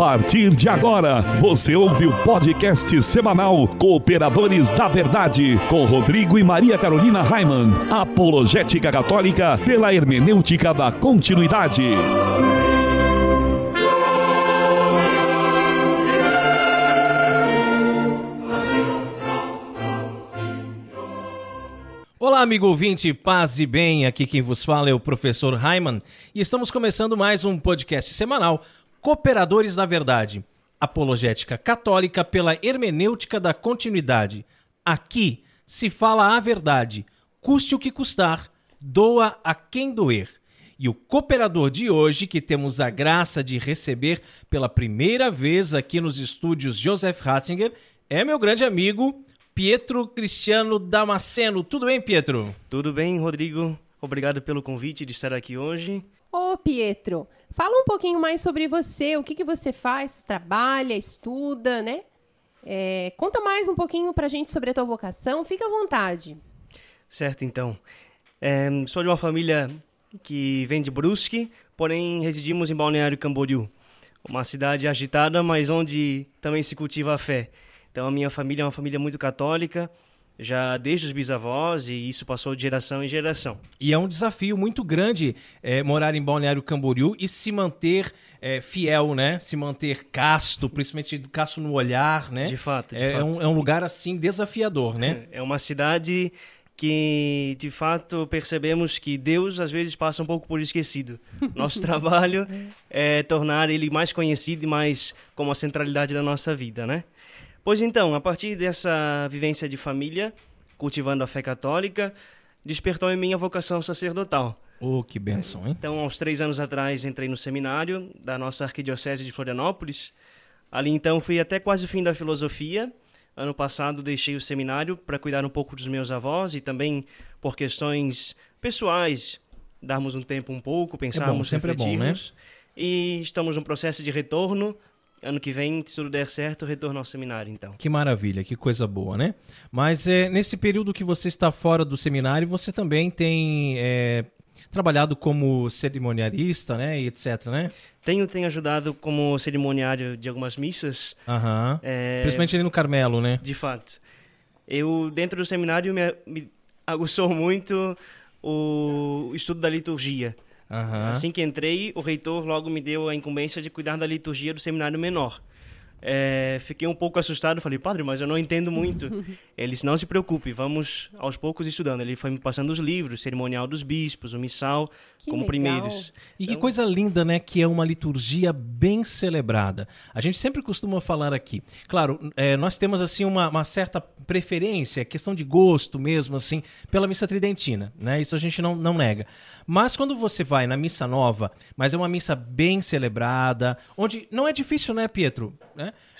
partir de agora, você ouve o podcast semanal Cooperadores da Verdade, com Rodrigo e Maria Carolina Raiman. Apologética Católica pela hermenêutica da continuidade. Olá, amigo ouvinte, paz e bem. Aqui quem vos fala é o professor Raiman e estamos começando mais um podcast semanal Cooperadores da Verdade, apologética católica pela hermenêutica da continuidade. Aqui se fala a verdade, custe o que custar, doa a quem doer. E o cooperador de hoje, que temos a graça de receber pela primeira vez aqui nos estúdios Joseph Ratzinger, é meu grande amigo Pietro Cristiano Damasceno. Tudo bem, Pietro? Tudo bem, Rodrigo. Obrigado pelo convite de estar aqui hoje. Ô, Pietro, fala um pouquinho mais sobre você. O que, que você faz? Trabalha, estuda, né? É, conta mais um pouquinho pra gente sobre a tua vocação. Fica à vontade. Certo, então. É, sou de uma família que vem de Brusque, porém residimos em Balneário Camboriú. Uma cidade agitada, mas onde também se cultiva a fé. Então a minha família é uma família muito católica, já desde os bisavós, e isso passou de geração em geração. E é um desafio muito grande é, morar em Balneário Camboriú e se manter é, fiel, né? Se manter casto, principalmente casto no olhar, né? De fato, de é, fato. Um, é um lugar, assim, desafiador, né? É uma cidade que, de fato, percebemos que Deus, às vezes, passa um pouco por esquecido. Nosso trabalho é tornar ele mais conhecido e mais como a centralidade da nossa vida, né? Pois então, a partir dessa vivência de família, cultivando a fé católica, despertou em mim a vocação sacerdotal. Oh, que benção, hein? Então, aos três anos atrás, entrei no seminário da nossa arquidiocese de Florianópolis. Ali, então, fui até quase o fim da filosofia. Ano passado, deixei o seminário para cuidar um pouco dos meus avós e também por questões pessoais, darmos um tempo um pouco, pensarmos, é bom, sempre refletirmos. É bom, né? E estamos num processo de retorno ano que vem, se tudo der certo, retorno ao seminário, então. Que maravilha, que coisa boa, né? Mas é, nesse período que você está fora do seminário, você também tem é, trabalhado como cerimoniarista, né, e etc, né? Tenho, tenho ajudado como cerimoniário de algumas missas. Aham. É... Principalmente ali no Carmelo, né? De fato. Eu, dentro do seminário, me, me aguçou muito o estudo da liturgia. Uhum. Assim que entrei, o reitor logo me deu a incumbência de cuidar da liturgia do seminário menor. É, fiquei um pouco assustado, falei, padre, mas eu não entendo muito. Ele disse, não se preocupe, vamos aos poucos estudando. Ele foi me passando os livros, Cerimonial dos Bispos, o Missal, que como legal. primeiros. E então... que coisa linda, né, que é uma liturgia bem celebrada. A gente sempre costuma falar aqui. Claro, é, nós temos, assim, uma, uma, certa preferência, questão de gosto mesmo, assim, pela missa tridentina, né? Isso a gente não, não nega. Mas quando você vai na missa nova, mas é uma missa bem celebrada, onde não é difícil, né, Pietro?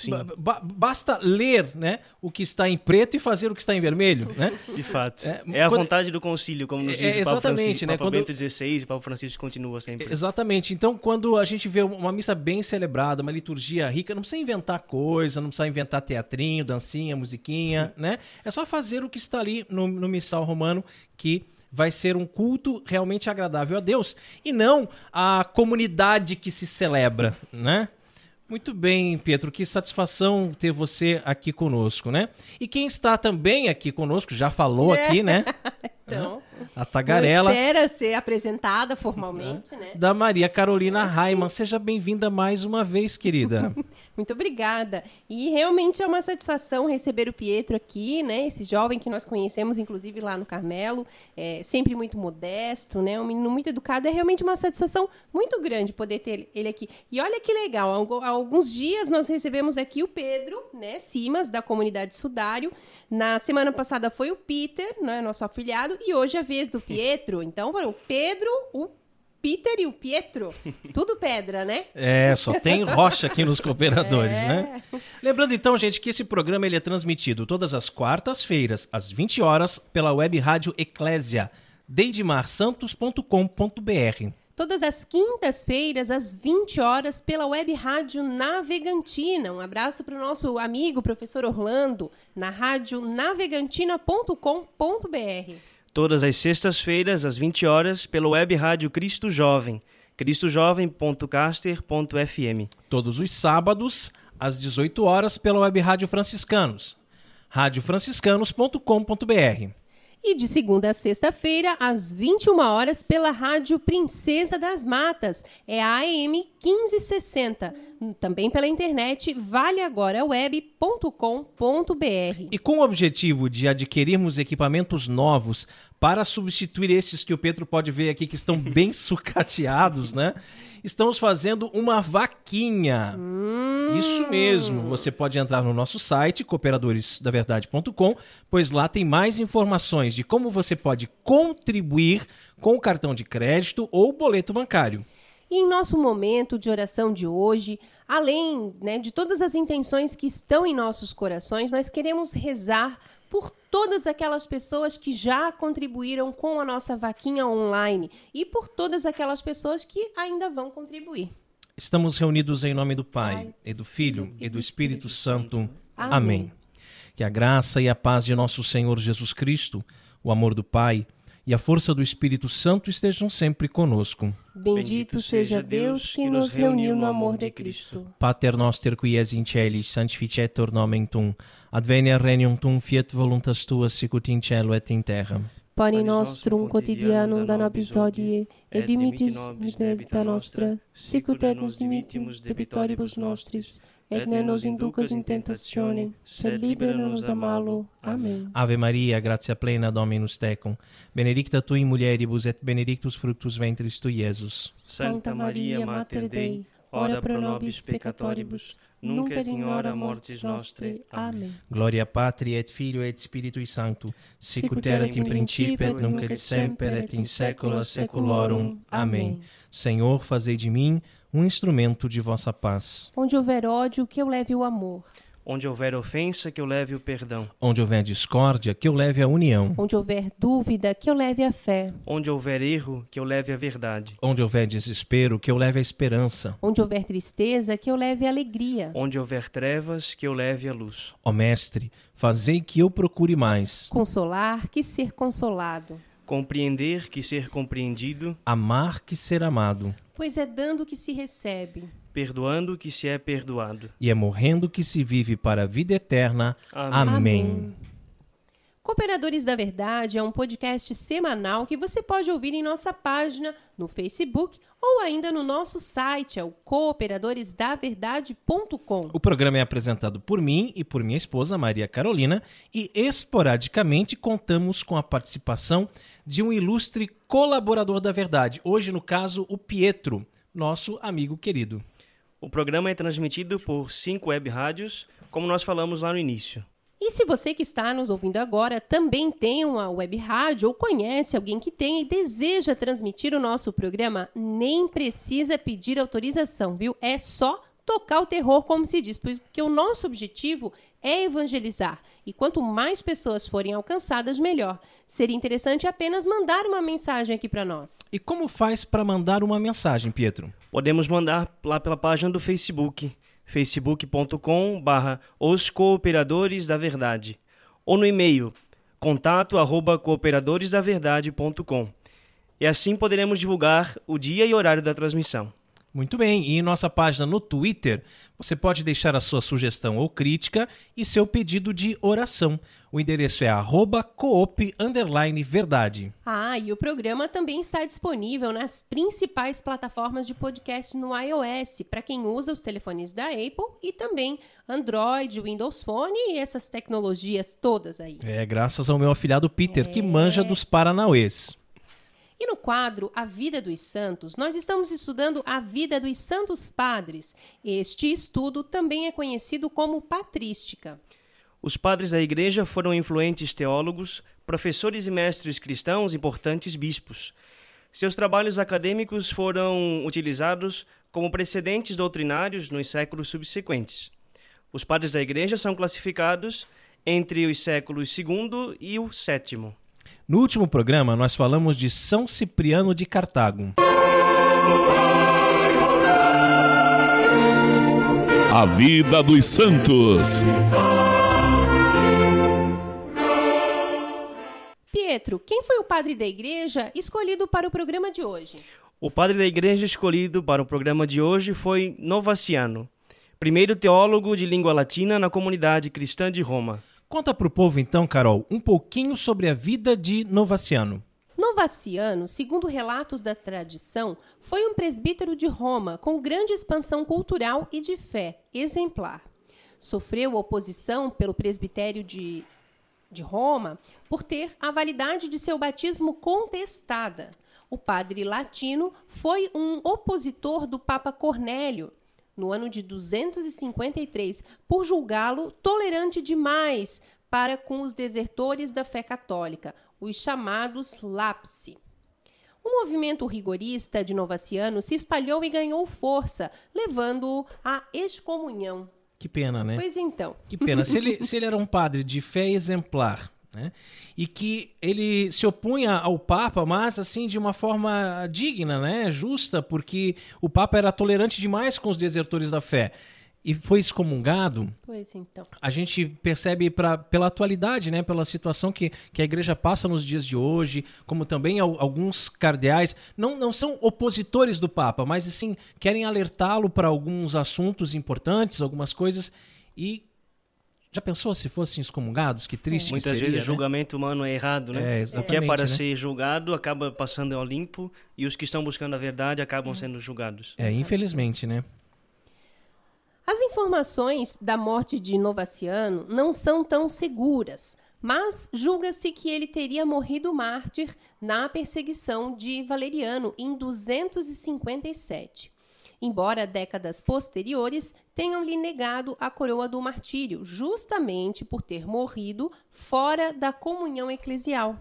Né? Ba basta ler né, o que está em preto e fazer o que está em vermelho. Né? De fato. É, é a quando... vontade do concílio, como nos diz é, Exatamente. Papa, né? Papa quando... Bento XVI e Papa Francisco continua sempre. Exatamente. Então, quando a gente vê uma missa bem celebrada, uma liturgia rica, não precisa inventar coisa, não precisa inventar teatrinho, dancinha, musiquinha, né? É só fazer o que está ali no, no missal romano que vai ser um culto realmente agradável a Deus e não a comunidade que se celebra, né? Muito bem, Pedro, que satisfação ter você aqui conosco, né? E quem está também aqui conosco, já falou é. aqui, né? então, a tagarela. espera ser apresentada formalmente, né? Da Maria Carolina Raiman. Seja bem-vinda mais uma vez, querida. Muito obrigada. E realmente é uma satisfação receber o Pietro aqui, né? Esse jovem que nós conhecemos, inclusive lá no Carmelo, é sempre muito modesto, né? Um menino muito educado. É realmente uma satisfação muito grande poder ter ele aqui. E olha que legal, há alguns dias nós recebemos aqui o Pedro, né? Simas, da comunidade Sudário. Na semana passada foi o Peter, né? Nosso afiliado. E hoje é a vez do Pietro. Então foram o Pedro, o Peter e o Pietro. Tudo pedra, né? É, só tem rocha aqui nos cooperadores, É. né? Lembrando então, gente, que esse programa ele é transmitido todas as quartas-feiras, às 20 horas, pela web rádio Eclésia, deidemarsantos.com.br. Todas as quintas-feiras, às 20 horas, pela web rádio Navegantina. Um abraço para o nosso amigo, professor Orlando, na rádio navegantina.com.br. Todas as sextas-feiras, às 20 horas, pela web rádio Cristo Jovem, cristojovem.caster.fm. Todos os sábados, às 18 horas, pela Web Rádio Franciscanos. radiofranciscanos.com.br. E de segunda a sexta-feira, às 21 horas, pela Rádio Princesa das Matas. É a AM 1560. Também pela internet valeagora.web.com.br. E com o objetivo de adquirirmos equipamentos novos para substituir esses que o Pedro pode ver aqui que estão bem sucateados, né? Estamos fazendo uma vaquinha. Hum. Isso mesmo. Você pode entrar no nosso site cooperadoresdaverdade.com, pois lá tem mais informações de como você pode contribuir com o cartão de crédito ou boleto bancário. E em nosso momento de oração de hoje, além né, de todas as intenções que estão em nossos corações, nós queremos rezar por todas aquelas pessoas que já contribuíram com a nossa vaquinha online e por todas aquelas pessoas que ainda vão contribuir. Estamos reunidos em nome do Pai, Pai, e do Filho, e do Espírito Santo. Amém. Amém. Que a graça e a paz de nosso Senhor Jesus Cristo, o amor do Pai e a força do Espírito Santo estejam sempre conosco. Bendito seja Deus que nos reuniu no amor de Cristo. Pater noster qui es in celis, sanctificetur nomen tum, advenia regnum tum, fiat voluntas tua sicut in cielo et in terra. Pane nostrum quotidianum da nobis hodie, et dimitis debita nostra, sicut et nos dimittimus debitoribus nostris, et ne nos inducas in tentationem, sed libera-nos a malo. Amém. Ave Maria, gratia plena Dominus tecum, benedicta tu in mulieribus et benedictus fructus ventris tui, Iesus. Santa Maria, Mater Dei, ora pro nobis peccatoribus, nunc et in hora mortis nostre. Amém. Gloria Patri et Filio et Spiritui Sancto, sicut erat in principio et nunc et semper et in saecula saeculorum. Amém. Senhor, fazei de mim um instrumento de vossa paz. Onde houver ódio, que eu leve o amor. Onde houver ofensa, que eu leve o perdão. Onde houver discórdia, que eu leve a união. Onde houver dúvida, que eu leve a fé. Onde houver erro, que eu leve a verdade. Onde houver desespero, que eu leve a esperança. Onde houver tristeza, que eu leve a alegria. Onde houver trevas, que eu leve a luz. Ó Mestre, fazei que eu procure mais Consolar, que ser consolado. Compreender que ser compreendido. amar que ser amado, Pois é dando que se recebe. Perdoando que se é perdoado. e é morrendo que se vive para a vida eterna. Amém. Amém. Cooperadores da Verdade é um podcast semanal que você pode ouvir em nossa página no Facebook ou ainda no nosso site, é o cooperadoresdaverdade.com. O programa é apresentado por mim e por minha esposa Maria Carolina e esporadicamente contamos com a participação de um ilustre colaborador da verdade, hoje no caso o Pietro, nosso amigo querido. O programa é transmitido por cinco web rádios, como nós falamos lá no início. E se você que está nos ouvindo agora também tem uma web rádio ou conhece alguém que tem e deseja transmitir o nosso programa, nem precisa pedir autorização, viu? É só tocar o terror, como se diz, porque o nosso objetivo é evangelizar. E quanto mais pessoas forem alcançadas, melhor. Seria interessante apenas mandar uma mensagem aqui para nós. E como faz para mandar uma mensagem, Pietro? Podemos mandar lá pela página do Facebook, facebook.com barra os cooperadores da verdade, ou no e-mail contato arroba cooperadoresdaverdade.com. E assim poderemos divulgar o dia e horário da transmissão. Muito bem, e em nossa página no Twitter, você pode deixar a sua sugestão ou crítica e seu pedido de oração. O endereço é arroba coop underline verdade. Ah, e o programa também está disponível nas principais plataformas de podcast no iOS, para quem usa os telefones da Apple e também Android, Windows Phone e essas tecnologias todas aí. É, graças ao meu afilhado Peter, que manja dos Paranauês. E no quadro A Vida dos Santos, nós estamos estudando a vida dos santos padres. Este estudo também é conhecido como patrística. Os padres da igreja foram influentes teólogos, professores e mestres cristãos, importantes bispos. Seus trabalhos acadêmicos foram utilizados como precedentes doutrinários nos séculos subsequentes. Os padres da igreja são classificados entre os séculos II e o VII. No último programa, nós falamos de São Cipriano de Cartago. A vida dos santos. Pietro, quem foi o padre da igreja escolhido para o programa de hoje? O padre da igreja escolhido para o programa de hoje foi Novaciano, primeiro teólogo de língua latina na comunidade cristã de Roma. Conta para o povo então, Carol, um pouquinho sobre a vida de Novaciano. Novaciano, segundo relatos da tradição, foi um presbítero de Roma com grande expansão cultural e de fé exemplar. Sofreu oposição pelo presbitério de, de Roma por ter a validade de seu batismo contestada. O padre latino foi um opositor do Papa Cornélio, no ano de 253, por julgá-lo tolerante demais para com os desertores da fé católica, os chamados lapsi. O movimento rigorista de Novaciano se espalhou e ganhou força, levando-o à excomunhão. Que pena, né? Pois então. Que pena. Se ele, se ele era um padre de fé exemplar, né? E que ele se opunha ao Papa, mas assim de uma forma digna, né? Justa, porque o Papa era tolerante demais com os desertores da fé e foi excomungado, pois então. a gente percebe pra, pela atualidade, né, pela situação que, que a igreja passa nos dias de hoje, como também alguns cardeais não, não são opositores do Papa, mas assim querem alertá-lo para alguns assuntos importantes, algumas coisas e já pensou se fossem excomungados? Que triste é. Muitas seria, vezes né? o julgamento humano é errado, né? É, exatamente, o que é para né? ser julgado acaba passando ao limpo e os que estão buscando a verdade acabam sendo julgados. É, infelizmente, né? As informações da morte de Novaciano não são tão seguras, mas julga-se que ele teria morrido mártir na perseguição de Valeriano em 257. Embora décadas posteriores tenham lhe negado a coroa do martírio, justamente por ter morrido fora da comunhão eclesial.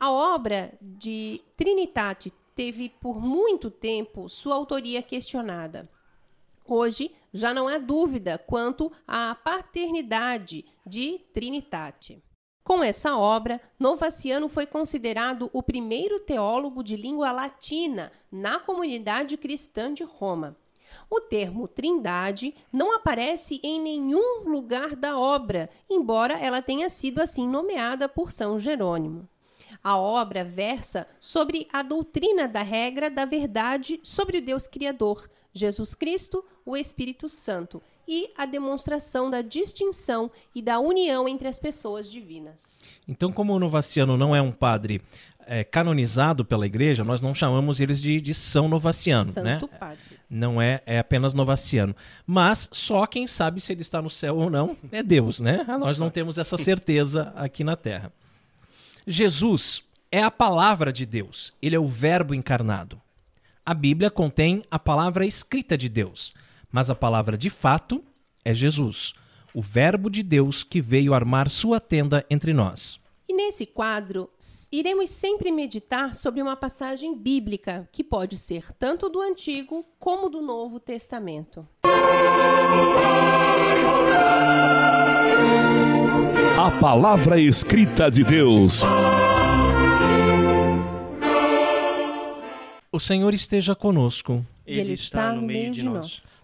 A obra de Trinitate teve por muito tempo sua autoria questionada. Hoje, já não há dúvida quanto à paternidade de Trinitate. Com essa obra, Novaciano foi considerado o primeiro teólogo de língua latina na comunidade cristã de Roma. O termo Trindade não aparece em nenhum lugar da obra, embora ela tenha sido assim nomeada por São Jerônimo. A obra versa sobre a doutrina da regra da verdade sobre o Deus Criador, Jesus Cristo, o Espírito Santo, e a demonstração da distinção e da união entre as pessoas divinas. Então, como o Novaciano não é um padre é, canonizado pela igreja, nós não chamamos eles de, de São Novaciano, Santo né? Padre. Não é, é apenas Novaciano. Mas só quem sabe se ele está no céu ou não é Deus, né? Nós não temos essa certeza aqui na Terra. Jesus é a palavra de Deus, ele é o Verbo encarnado. A Bíblia contém a palavra escrita de Deus, mas a palavra de fato é Jesus, o Verbo de Deus que veio armar sua tenda entre nós. E nesse quadro, iremos sempre meditar sobre uma passagem bíblica que pode ser tanto do Antigo como do Novo Testamento. A palavra escrita de Deus. O Senhor esteja conosco. e Ele está no meio de nós.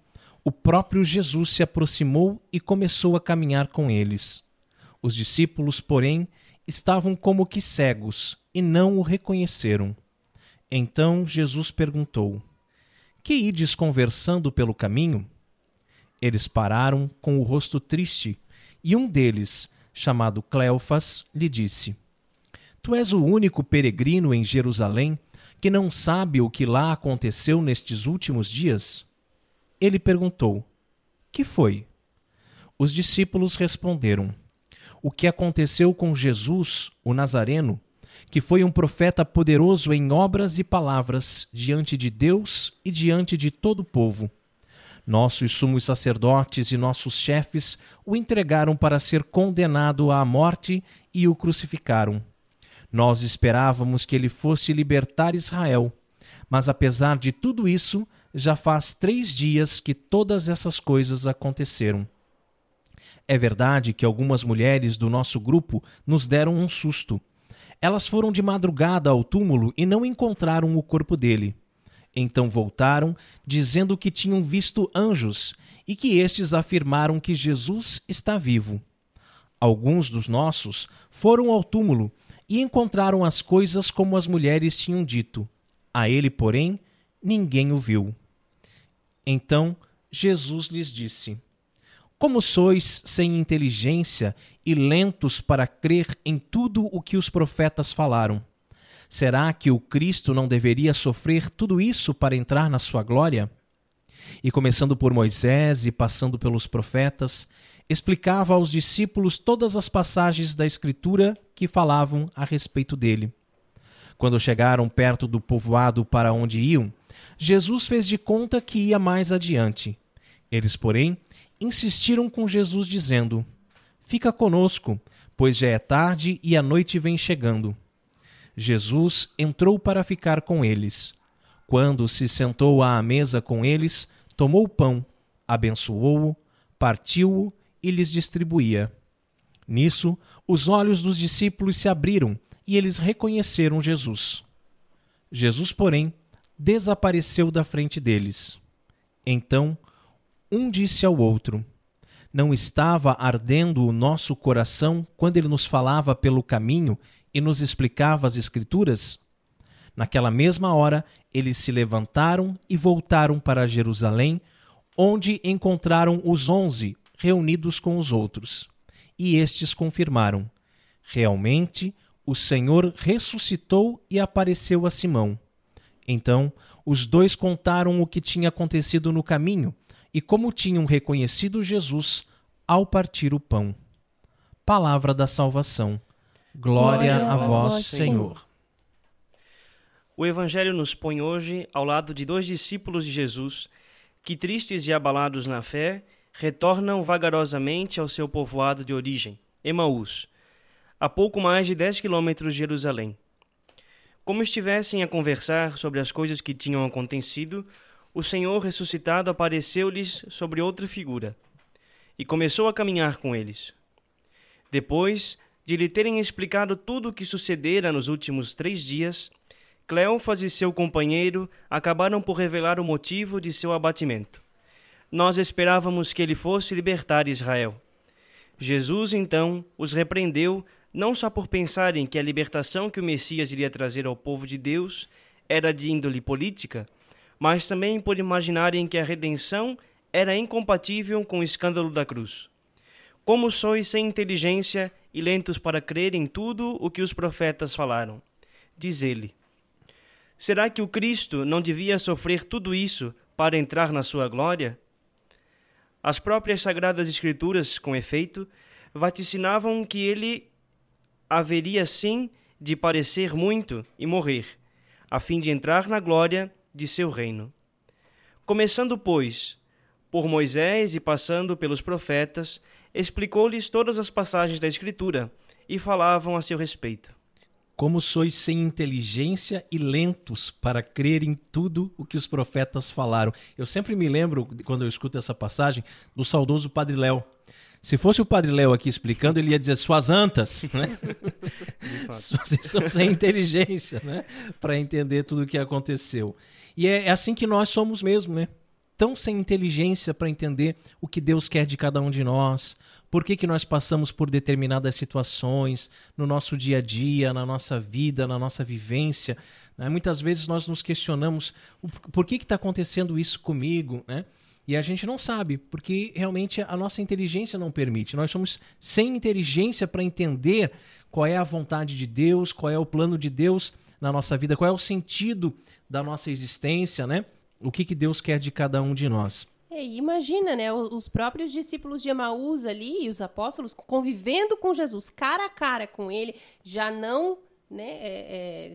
o próprio Jesus se aproximou e começou a caminhar com eles. Os discípulos, porém, estavam como que cegos e não o reconheceram. Então Jesus perguntou: Que ides conversando pelo caminho? Eles pararam com o rosto triste, e um deles, chamado Cleofas, lhe disse: Tu és o único peregrino em Jerusalém que não sabe o que lá aconteceu nestes últimos dias? Ele perguntou: Que foi? Os discípulos responderam: O que aconteceu com Jesus, o Nazareno, que foi um profeta poderoso em obras e palavras diante de Deus e diante de todo o povo. Nossos sumos sacerdotes e nossos chefes o entregaram para ser condenado à morte e o crucificaram. Nós esperávamos que ele fosse libertar Israel, mas apesar de tudo isso, já faz três dias que todas essas coisas aconteceram. É verdade que algumas mulheres do nosso grupo nos deram um susto. Elas foram de madrugada ao túmulo e não encontraram o corpo dele. Então voltaram, dizendo que tinham visto anjos e que estes afirmaram que Jesus está vivo. Alguns dos nossos foram ao túmulo e encontraram as coisas como as mulheres tinham dito. A ele, porém, ninguém o viu. Então Jesus lhes disse: Como sois sem inteligência e lentos para crer em tudo o que os profetas falaram? Será que o Cristo não deveria sofrer tudo isso para entrar na sua glória? E começando por Moisés e passando pelos profetas, explicava aos discípulos todas as passagens da Escritura que falavam a respeito dele. Quando chegaram perto do povoado para onde iam, Jesus fez de conta que ia mais adiante. Eles, porém, insistiram com Jesus, dizendo: Fica conosco, pois já é tarde e a noite vem chegando. Jesus entrou para ficar com eles. Quando se sentou à mesa com eles, tomou o pão, abençoou-o, partiu-o e lhes distribuía. Nisso, os olhos dos discípulos se abriram e eles reconheceram Jesus. Jesus, porém, desapareceu da frente deles. Então, um disse ao outro: Não estava ardendo o nosso coração quando ele nos falava pelo caminho e nos explicava as Escrituras? Naquela mesma hora, eles se levantaram e voltaram para Jerusalém, onde encontraram os onze reunidos com os outros. E estes confirmaram: Realmente, o Senhor ressuscitou e apareceu a Simão. Então, os dois contaram o que tinha acontecido no caminho e como tinham reconhecido Jesus ao partir o pão. Palavra da salvação. Glória, Glória a vós, Senhor. O Evangelho nos põe hoje ao lado de dois discípulos de Jesus que, tristes e abalados na fé, retornam vagarosamente ao seu povoado de origem, Emaús, a pouco mais de dez quilômetros de Jerusalém. Como estivessem a conversar sobre as coisas que tinham acontecido, o Senhor ressuscitado apareceu-lhes sobre outra figura e começou a caminhar com eles. Depois de lhe terem explicado tudo o que sucedera nos últimos três dias, Cleófas e seu companheiro acabaram por revelar o motivo de seu abatimento. Nós esperávamos que ele fosse libertar Israel. Jesus, então, os repreendeu, não só por pensarem que a libertação que o Messias iria trazer ao povo de Deus era de índole política, mas também por imaginarem que a redenção era incompatível com o escândalo da cruz. Como sois sem inteligência e lentos para crer em tudo o que os profetas falaram. Diz ele: Será que o Cristo não devia sofrer tudo isso para entrar na sua glória? As próprias Sagradas Escrituras, com efeito, vaticinavam que ele haveria sim de parecer muito e morrer, a fim de entrar na glória de seu reino. Começando, pois, por Moisés e passando pelos profetas, explicou-lhes todas as passagens da Escritura e falavam a seu respeito. Como sois sem inteligência e lentos para crer em tudo o que os profetas falaram. Eu sempre me lembro, quando eu escuto essa passagem, do saudoso Padre Léo. Se fosse o Padre Léo aqui explicando, ele ia dizer suas antas, né? Vocês são sem inteligência, né? Para entender tudo o que aconteceu. E é, é assim que nós somos mesmo, né? tão sem inteligência para entender o que Deus quer de cada um de nós, por que, que nós passamos por determinadas situações no nosso dia a dia, na nossa vida, na nossa vivência. Né? Muitas vezes nós nos questionamos por que está acontecendo isso comigo, né? E a gente não sabe, porque realmente a nossa inteligência não permite. Nós somos sem inteligência para entender qual é a vontade de Deus, qual é o plano de Deus na nossa vida, qual é o sentido da nossa existência, né? o que, que Deus quer de cada um de nós. É, imagina, né? Os próprios discípulos de Emaús ali, os apóstolos, convivendo com Jesus, cara a cara com ele, já não, né? É, é,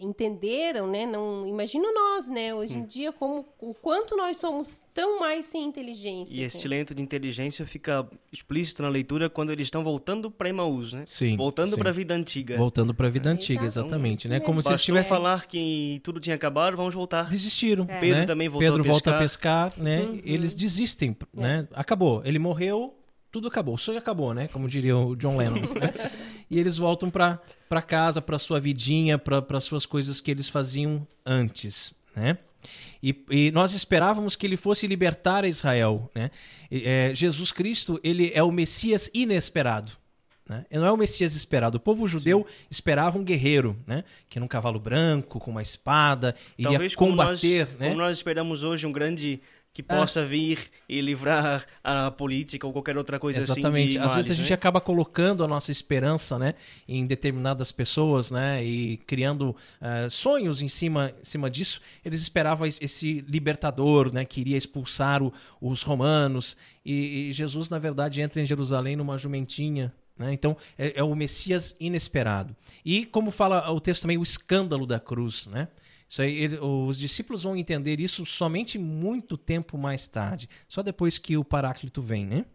entenderam, né? Não imagino nós, né? Hoje em dia como o quanto nós somos tão mais sem inteligência. E esse lento de inteligência fica explícito na leitura quando eles estão voltando para Emaús, né? Sim, Voltando para a vida antiga. Voltando para a vida É, antiga, exatamente, Isso né? mesmo. Como se eles Bastou tivessem falar que tudo tinha acabado, vamos voltar. desistiram, É. Pedro né? também voltou Pedro a volta a pescar. né? Uhum. Eles desistem, né? Acabou, ele morreu, tudo acabou, o sonho acabou, né? Como diria o John Lennon. né? E eles voltam para casa, para sua vidinha, para suas coisas que eles faziam antes, né? E, e nós esperávamos que ele fosse libertar Israel, né? É, Jesus Cristo, ele é o Messias inesperado. Né? Ele não é o Messias esperado. O povo judeu esperava um guerreiro, né? Que num cavalo branco, com uma espada, iria Talvez como nós, combater, né? como nós esperamos hoje um grande que possa vir e livrar a política ou qualquer outra coisa Exatamente. assim. de Às vezes a gente né? acaba colocando a nossa esperança, né, em determinadas pessoas, né, e criando eh, sonhos em cima, em cima disso. Eles esperavam es- esse libertador, né, que iria expulsar o- os romanos. E, e Jesus, na verdade, entra em Jerusalém numa jumentinha. Né? Então, é, é o Messias inesperado. E, como fala o texto também, o escândalo da cruz, né? Isso aí, ele- os discípulos vão entender isso somente muito tempo mais tarde, só depois que o Paráclito vem, né?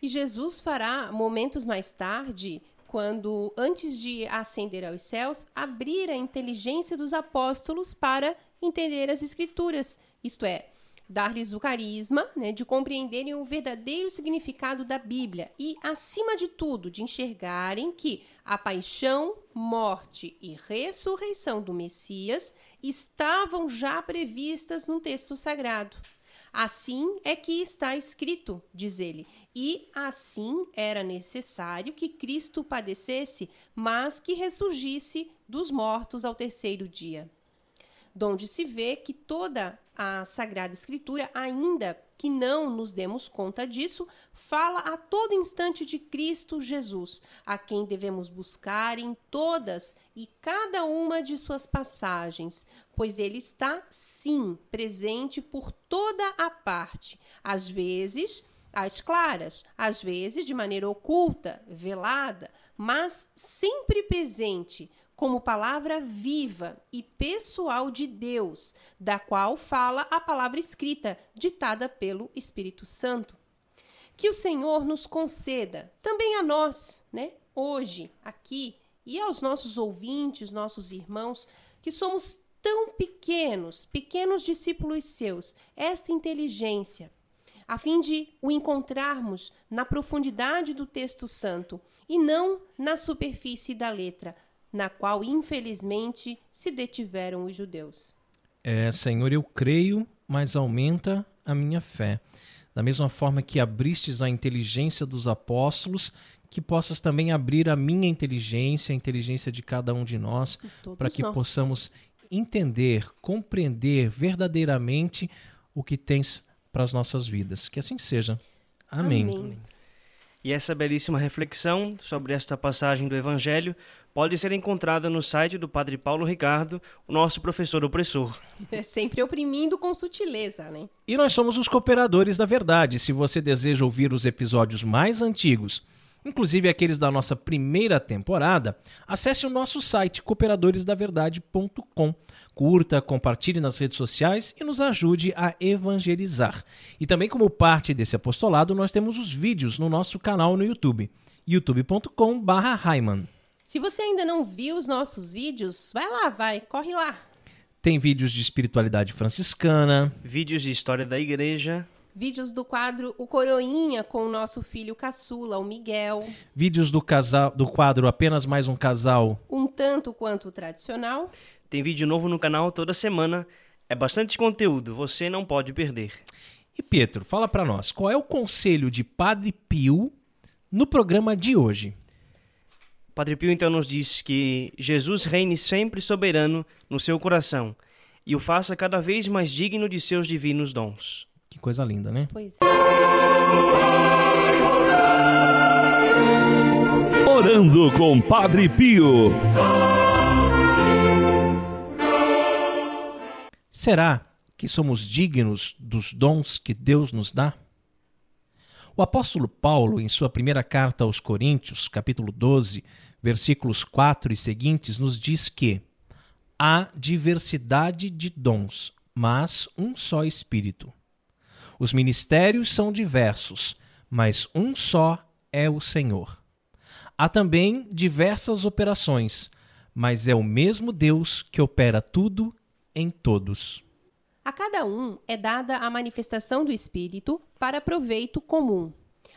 E Jesus fará momentos mais tarde, quando, antes de ascender aos céus, abrir a inteligência dos apóstolos para entender as Escrituras, isto é, dar-lhes o carisma né, de compreenderem o verdadeiro significado da Bíblia e, acima de tudo, de enxergarem que a paixão, morte e ressurreição do Messias estavam já previstas no texto sagrado. Assim é que está escrito, diz ele, e assim era necessário que Cristo padecesse, mas que ressurgisse dos mortos ao terceiro dia. Donde se vê que toda a Sagrada Escritura, ainda que não nos demos conta disso, fala a todo instante de Cristo Jesus, a quem devemos buscar em todas e cada uma de suas passagens, pois ele está, sim, presente por toda a parte, às vezes às claras, às vezes de maneira oculta, velada, mas sempre presente, como palavra viva e pessoal de Deus, da qual fala a palavra escrita, ditada pelo Espírito Santo. Que o Senhor nos conceda, também a nós, né, hoje, aqui, e aos nossos ouvintes, nossos irmãos, que somos tão pequenos, pequenos discípulos seus, esta inteligência, a fim de o encontrarmos na profundidade do texto santo e não na superfície da letra, na qual, infelizmente, se detiveram os judeus. É, Senhor, eu creio, mas aumenta a minha fé. Da mesma forma que abristes a inteligência dos apóstolos, que possas também abrir a minha inteligência, a inteligência de cada um de nós, para que nós. possamos entender, compreender verdadeiramente o que tens para as nossas vidas. Que assim seja. Amém. E essa belíssima reflexão sobre esta passagem do Evangelho pode ser encontrada no site do Padre Paulo Ricardo, o nosso professor opressor. É sempre oprimindo com sutileza, né? E nós somos os cooperadores da verdade. Se você deseja ouvir os episódios mais antigos, inclusive aqueles da nossa primeira temporada, acesse o nosso site cooperadoresdaverdade.com. Curta, compartilhe nas redes sociais e nos ajude a evangelizar. E também como parte desse apostolado, nós temos os vídeos no nosso canal no YouTube, youtube.com/raiman. Se você ainda não viu os nossos vídeos, vai lá, vai, corre lá. Tem vídeos de espiritualidade franciscana, Vídeos de história da igreja, Vídeos do quadro O Coroinha com o nosso filho caçula, o Miguel. vídeos do casal do quadro Apenas Mais um Casal Um tanto quanto tradicional. tem vídeo novo no canal toda semana. É bastante conteúdo, você não pode perder. E Pietro, fala pra nós, qual é o conselho de Padre Pio no programa de hoje? Padre Pio então nos diz que Jesus reine sempre soberano no seu coração e o faça cada vez mais digno de seus divinos dons. Que coisa linda, né? Pois é. Orando com Padre Pio. Será que somos dignos dos dons que Deus nos dá? O apóstolo Paulo, em sua primeira carta aos Coríntios, capítulo 12, versículos 4 e seguintes, nos diz que há diversidade de dons, mas um só Espírito. Os ministérios são diversos, mas um só é o Senhor. Há também diversas operações, mas é o mesmo Deus que opera tudo em todos. A cada um é dada a manifestação do Espírito para proveito comum.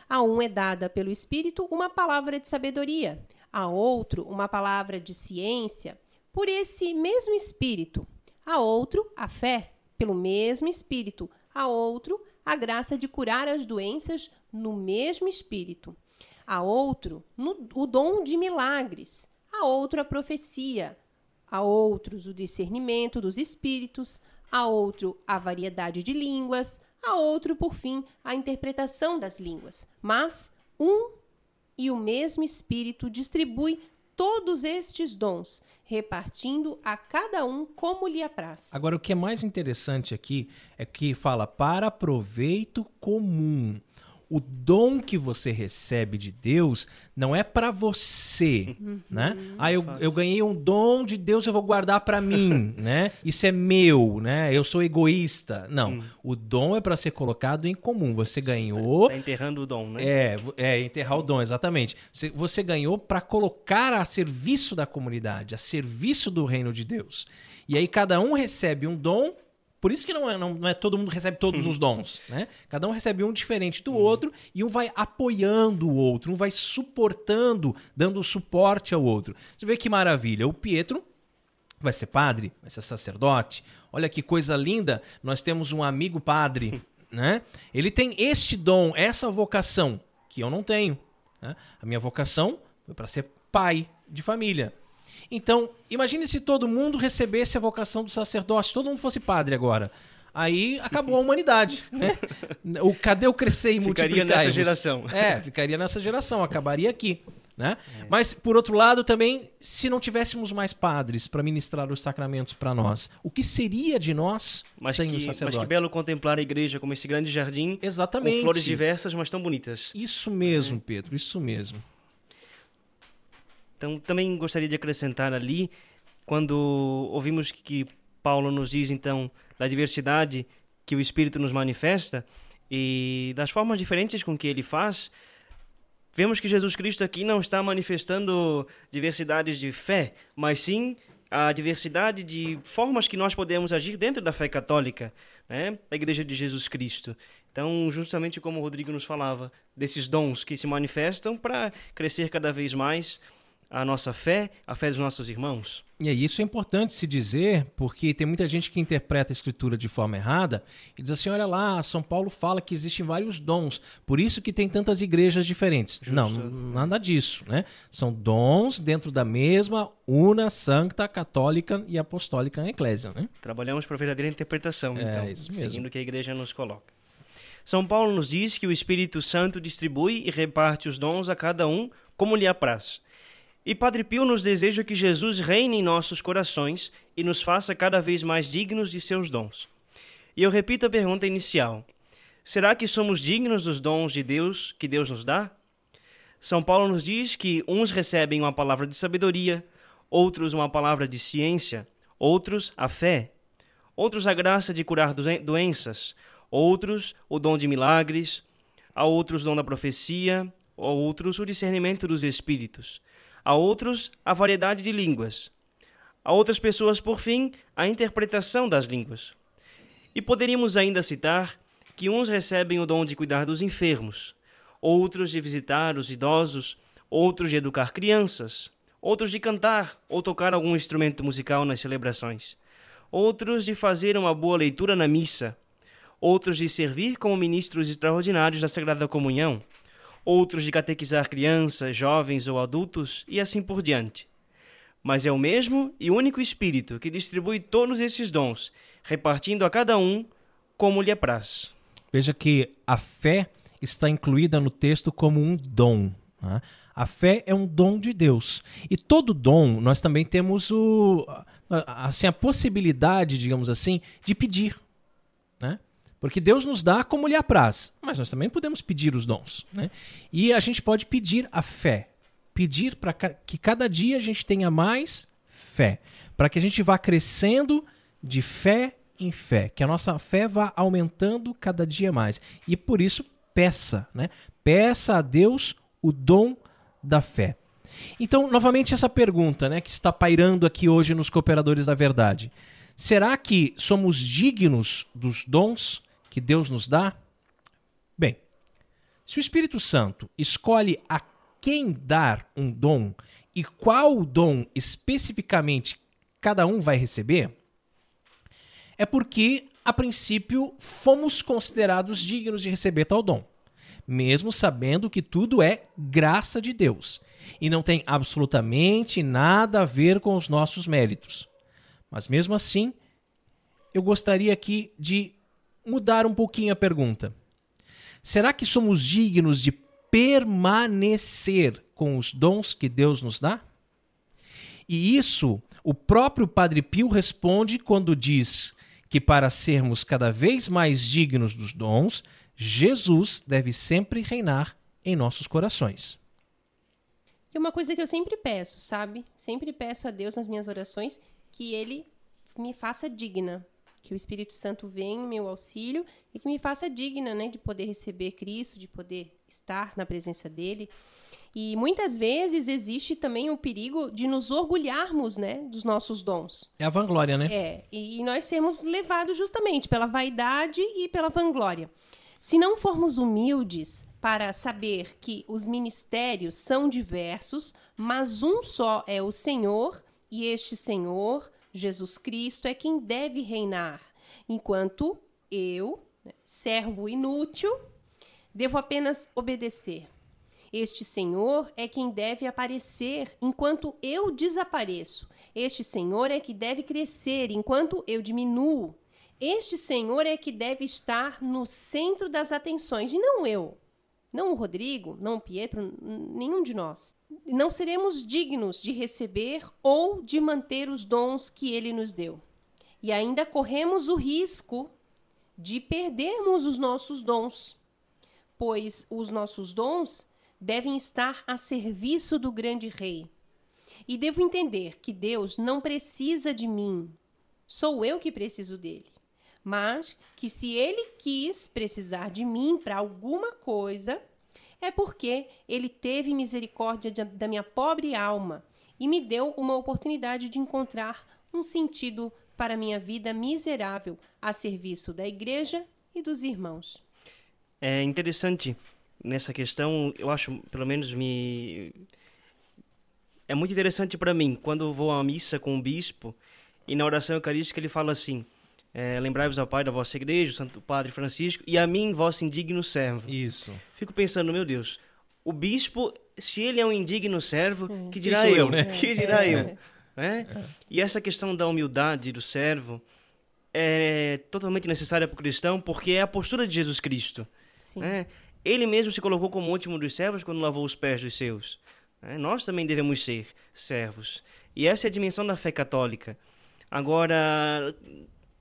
A um é dada pelo Espírito uma palavra de sabedoria, a outro uma palavra de ciência, por esse mesmo Espírito, a outro a fé, pelo mesmo Espírito, a outro a graça de curar as doenças no mesmo Espírito, a outro no, o dom de milagres, a outro a profecia, a outros o discernimento dos espíritos, a outro a variedade de línguas, a outro, por fim, a interpretação das línguas. Mas um e o mesmo Espírito distribui todos estes dons, repartindo a cada um como lhe apraz. Agora, o que é mais interessante aqui é que fala para proveito comum o dom que você recebe de Deus não é para você, uhum. né? Ah, eu, eu ganhei um dom de Deus, eu vou guardar para mim, né? Isso é meu, né? Eu sou egoísta. Não, hum. o dom é para ser colocado em comum. Você ganhou... Tá enterrando o dom, né? É, é enterrar o dom, exatamente. Você, você ganhou para colocar a serviço da comunidade, a serviço do reino de Deus. E aí cada um recebe um dom por isso que não é, não, não é todo mundo recebe todos os dons, né? Cada um recebe um diferente do outro e um vai apoiando o outro, um vai suportando, dando suporte ao outro. Você vê que maravilha. O Pietro vai ser padre, vai ser sacerdote. Olha que coisa linda. Nós temos um amigo padre, né? Ele tem este dom, essa vocação que eu não tenho. Né? A minha vocação foi para ser pai de família. Então, imagine se todo mundo recebesse a vocação do sacerdote, todo mundo fosse padre agora. Aí acabou a humanidade. Né? O, cadê o crescer e multiplicar? Ficaria nessa geração. É, ficaria nessa geração, acabaria aqui. Né? É. Mas, por outro lado, também, se não tivéssemos mais padres para ministrar os sacramentos para nós, o que seria de nós mas sem que, os sacerdotes? Mas que belo contemplar a igreja como esse grande jardim Exatamente. com flores diversas, mas tão bonitas. Isso mesmo, é. Pedro, isso mesmo. Então, também gostaria de acrescentar ali, quando ouvimos que Paulo nos diz, então, da diversidade que o Espírito nos manifesta e das formas diferentes com que ele faz, vemos que Jesus Cristo aqui não está manifestando diversidades de fé, mas sim a diversidade de formas que nós podemos agir dentro da fé católica, né? da Igreja de Jesus Cristo. Então, justamente como o Rodrigo nos falava, desses dons que se manifestam para crescer cada vez mais a nossa fé, a fé dos nossos irmãos. E isso é importante se dizer, porque tem muita gente que interpreta a escritura de forma errada e diz assim: olha lá, São Paulo fala que existem vários dons, por isso que tem tantas igrejas diferentes. Justo. Não, nada disso, né? São dons dentro da mesma una, santa, católica e apostólica eclésia, né? Trabalhamos para a verdadeira interpretação, é, então, isso mesmo. seguindo o que a igreja nos coloca. São Paulo nos diz que o Espírito Santo distribui e reparte os dons a cada um como lhe apraz. E Padre Pio nos deseja que Jesus reine em nossos corações e nos faça cada vez mais dignos de seus dons. E eu repito a pergunta inicial: será que somos dignos dos dons de Deus que Deus nos dá? São Paulo nos diz que uns recebem uma palavra de sabedoria, outros uma palavra de ciência, outros a fé, outros a graça de curar doenças, outros o dom de milagres, a outros o dom da profecia, a outros o discernimento dos espíritos a outros a variedade de línguas, a outras pessoas, por fim, a interpretação das línguas. E poderíamos ainda citar que uns recebem o dom de cuidar dos enfermos, outros de visitar os idosos, outros de educar crianças, outros de cantar ou tocar algum instrumento musical nas celebrações, outros de fazer uma boa leitura na missa, outros de servir como ministros extraordinários da Sagrada Comunhão outros de catequizar crianças, jovens ou adultos e assim por diante. Mas é o mesmo e único Espírito que distribui todos esses dons, repartindo a cada um como lhe apraz. Veja que a fé está incluída no texto como um dom. Né? A fé é um dom de Deus. E todo dom, nós também temos o, assim, a possibilidade, digamos assim, de pedir. Porque Deus nos dá como lhe apraz, mas nós também podemos pedir os dons. Né? E a gente pode pedir a fé. pedir para que cada dia a gente tenha mais fé, para que a gente vá crescendo de fé em fé, que a nossa fé vá aumentando cada dia mais. E por isso peça, né? Peça a Deus o dom da fé. Então, novamente essa pergunta, né, que está pairando aqui hoje nos cooperadores da verdade. Será que somos dignos dos dons que Deus nos dá? Bem, se o Espírito Santo escolhe a quem dar um dom e qual dom especificamente cada um vai receber, é porque, a princípio, fomos considerados dignos de receber tal dom, mesmo sabendo que tudo é graça de Deus e não tem absolutamente nada a ver com os nossos méritos. Mas mesmo assim, eu gostaria aqui de mudar um pouquinho a pergunta. Será que somos dignos de permanecer com os dons que Deus nos dá? E isso o próprio Padre Pio responde quando diz que para sermos cada vez mais dignos dos dons, Jesus deve sempre reinar em nossos corações. E uma coisa que eu sempre peço, sabe? Sempre peço a Deus nas minhas orações que ele me faça digna que o Espírito Santo venha em meu auxílio e que me faça digna, né, de poder receber Cristo, de poder estar na presença dele. E muitas vezes existe também o perigo de nos orgulharmos, né, dos nossos dons. É a vanglória, né? É, e nós sermos levados justamente pela vaidade e pela vanglória. Se não formos humildes para saber que os ministérios são diversos, mas um só é o Senhor, e este Senhor Jesus Cristo é quem deve reinar, enquanto eu, né, servo inútil, devo apenas obedecer. Este Senhor é quem deve aparecer enquanto eu desapareço. Este Senhor é que deve crescer enquanto eu diminuo. Este Senhor é que deve estar no centro das atenções, e não eu. Não o Rodrigo, não o Pietro, nenhum de nós. Não seremos dignos de receber ou de manter os dons que ele nos deu. E ainda corremos o risco de perdermos os nossos dons, pois os nossos dons devem estar a serviço do grande rei. E devo entender que Deus não precisa de mim, sou eu que preciso dele mas que se ele quis precisar de mim para alguma coisa, é porque ele teve misericórdia de, da minha pobre alma e me deu uma oportunidade de encontrar um sentido para minha vida miserável a serviço da igreja e dos irmãos. É interessante nessa questão, eu acho, pelo menos me é muito interessante para mim quando vou à missa com o bispo e na oração eucarística ele fala assim: é, Lembrai-vos ao Pai da vossa igreja, o Santo Padre Francisco, e a mim, vosso indigno servo. Isso. Fico pensando, meu Deus, o bispo, se ele é um indigno servo, é. que dirá eu, eu, né? Que dirá é. eu? É? E essa questão da humildade do servo é totalmente necessária para o cristão, porque é a postura de Jesus Cristo. Né? Ele mesmo se colocou como último dos servos quando lavou os pés dos seus. Né? Nós também devemos ser servos. E essa é a dimensão da fé católica. Agora,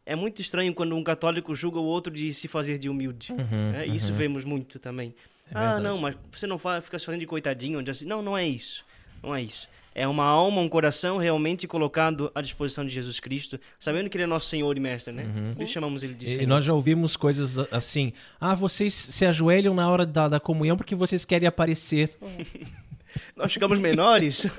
é muito estranho quando um católico julga o outro de se fazer de humilde. Uhum, é, isso uhum. vemos muito também. É ah, verdade. não, mas você não faz, fica se fazendo de coitadinho. De assim. Não, não é isso. Não é isso. É uma alma, um coração realmente colocado à disposição de Jesus Cristo, sabendo que Ele é nosso Senhor e Mestre, né? Uhum. chamamos Ele de Senhor. E nós já ouvimos coisas assim: ah, vocês se ajoelham na hora da, da comunhão porque vocês querem aparecer. É. Nós ficamos menores.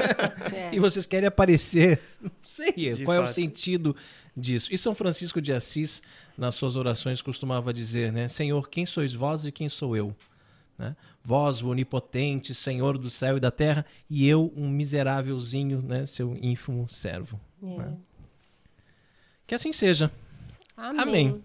É. E vocês querem aparecer. Não sei de qual fato. é o sentido disso. E São Francisco de Assis, nas suas orações, costumava dizer, né? Senhor, quem sois vós e quem sou eu? Né? Vós, o onipotente, Senhor do céu e da terra, e eu, um miserávelzinho, né? seu ínfimo servo. É. Né? Que assim seja. Amém. Amém.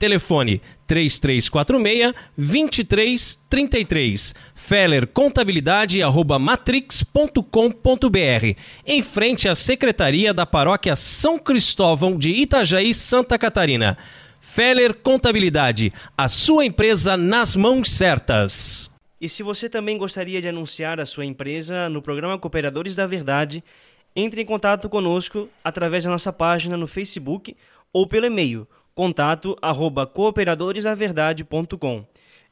Telefone 3346 2333. Feller Contabilidade arroba matrix.com.br. Em frente à Secretaria da Paróquia São Cristóvão de Itajaí, Santa Catarina. Feller Contabilidade, a sua empresa nas mãos certas. E se você também gostaria de anunciar a sua empresa no programa Cooperadores da Verdade, entre em contato conosco através da nossa página no Facebook ou pelo e-mail contato arroba cooperadoresdaverdade.com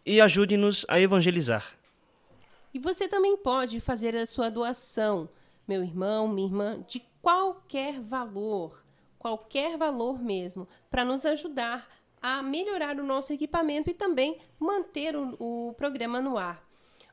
e ajude-nos a evangelizar. E você também pode fazer a sua doação, meu irmão, minha irmã, de qualquer valor, qualquer valor mesmo, para nos ajudar a melhorar o nosso equipamento e também manter o, o programa no ar.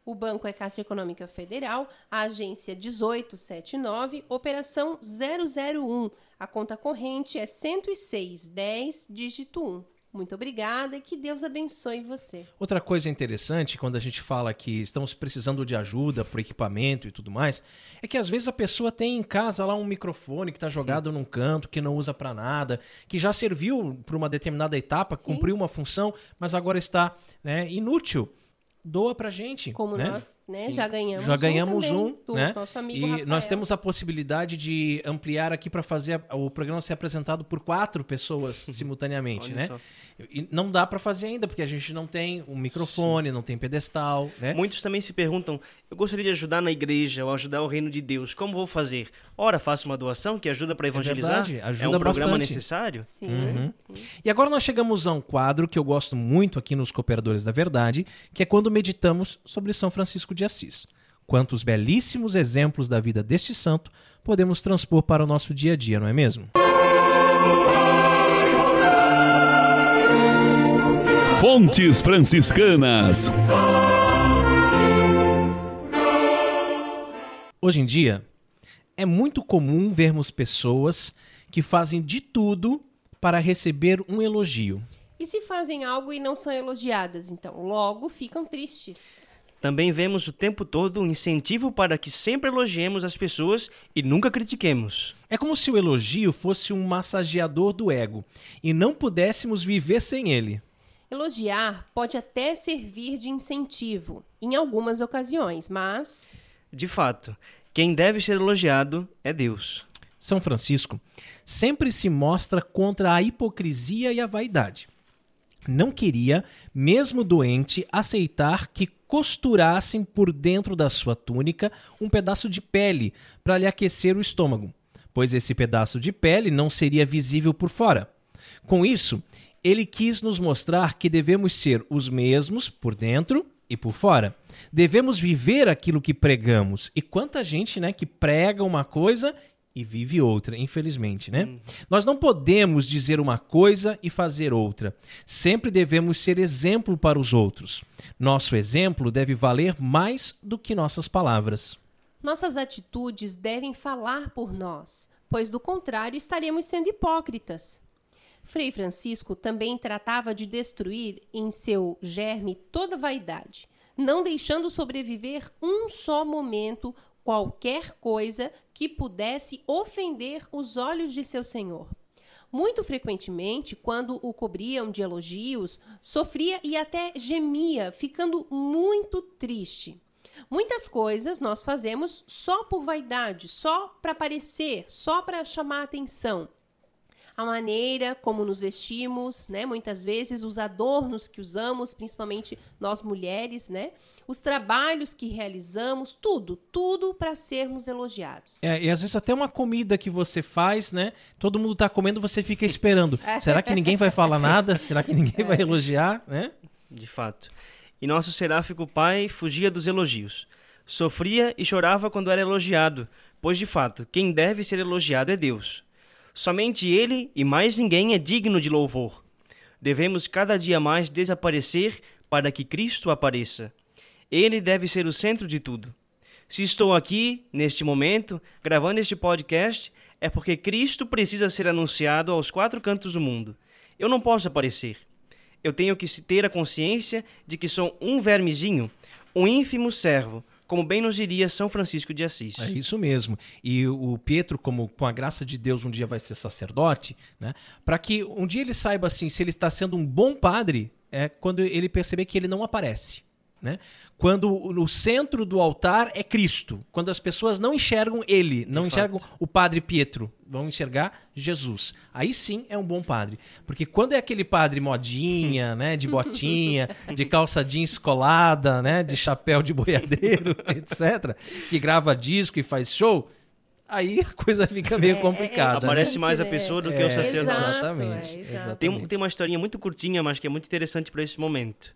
O banco é Caixa Econômica Federal, a agência 1879, operação 001. A conta corrente é 10610, dígito 1. Muito obrigada e que Deus abençoe você. Outra coisa interessante, quando a gente fala que estamos precisando de ajuda para o equipamento e tudo mais, é que às vezes a pessoa tem em casa lá um microfone que está jogado Sim. num canto, que não usa para nada, que já serviu para uma determinada etapa, Sim. cumpriu uma função, mas agora está né, inútil doa pra gente. Como né? nós né, já ganhamos já ganhamos um, também, um né? nosso amigo e Rafael. nós temos a possibilidade de ampliar aqui para fazer o programa ser apresentado por quatro pessoas simultaneamente, Olha né? só. E não dá para fazer ainda porque a gente não tem um microfone, não tem pedestal, né? Muitos também se perguntam: eu gostaria de ajudar na igreja ou ajudar o reino de Deus, como vou fazer? Ora, faço uma doação que ajuda para evangelizar? verdade, ajuda é um programa bastante. necessário? Sim, Uhum. sim. E agora nós chegamos a um quadro que eu gosto muito aqui nos Cooperadores da Verdade, que é quando meditamos sobre São Francisco de Assis. Quantos belíssimos exemplos da vida deste santo podemos transpor para o nosso dia a dia, não é mesmo? Fontes franciscanas. Hoje em dia, é muito comum vermos pessoas que fazem de tudo para receber um elogio. E se fazem algo e não são elogiadas, então logo ficam tristes. Também vemos o tempo todo um incentivo para que sempre elogiemos as pessoas e nunca critiquemos. É como se o elogio fosse um massageador do ego e não pudéssemos viver sem ele. Elogiar pode até servir de incentivo em algumas ocasiões, mas De fato, quem deve ser elogiado é Deus. São Francisco sempre se mostra contra a hipocrisia e a vaidade. Não queria, mesmo doente, aceitar que costurassem por dentro da sua túnica um pedaço de pele para lhe aquecer o estômago, pois esse pedaço de pele não seria visível por fora. Com isso, ele quis nos mostrar que devemos ser os mesmos por dentro e por fora. Devemos viver aquilo que pregamos. E quanta gente, né, que prega uma coisa e vive outra, infelizmente, né? Nós não podemos dizer uma coisa e fazer outra. Sempre devemos ser exemplo para os outros. Nosso exemplo deve valer mais do que nossas palavras. nossas atitudes devem falar por nós, pois do contrário estaremos sendo hipócritas. Frei Francisco também tratava de destruir em seu germe toda vaidade, não deixando sobreviver um só momento qualquer coisa que pudesse ofender os olhos de seu senhor. Muito frequentemente, quando o cobriam de elogios, sofria e até gemia, ficando muito triste. Muitas coisas nós fazemos só por vaidade, só para parecer, só para chamar atenção a maneira como nos vestimos, né? Muitas vezes os adornos que usamos, principalmente nós mulheres, né? Os trabalhos que realizamos, tudo, tudo para sermos elogiados. É, e às vezes até uma comida que você faz, né? Todo mundo tá comendo, você fica esperando. Será que ninguém vai falar nada? Será que ninguém vai elogiar, né? De fato. E nosso seráfico pai fugia dos elogios. Sofria e chorava quando era elogiado, pois de fato, quem deve ser elogiado é Deus. Somente Ele e mais ninguém é digno de louvor. Devemos cada dia mais desaparecer para que Cristo apareça. Ele deve ser o centro de tudo. Se estou aqui, neste momento, gravando este podcast, é porque Cristo precisa ser anunciado aos quatro cantos do mundo. Eu não posso aparecer. Eu tenho que ter a consciência de que sou um vermezinho, um ínfimo servo, como bem nos diria São Francisco de Assis. É isso mesmo. E o Pietro, como com a graça de Deus, um dia vai ser sacerdote, né? Para que um dia ele saiba assim, se ele está sendo um bom padre, é quando ele perceber que ele não aparece. Né? Quando o centro do altar é Cristo, quando as pessoas não enxergam ele, não enxergam o padre Pietro, vão enxergar Jesus. Aí sim é um bom padre. Porque quando é aquele padre modinha, né, de botinha, de calça jeans colada, né, de chapéu de boiadeiro, etc, que grava disco e faz show, aí a coisa fica meio É, é, complicada. né? Aparece mais a né? pessoa do que É, o sacerdote. Exatamente. é, exato. Tem, exatamente. tem uma historinha muito curtinha, mas que é muito interessante para esse momento.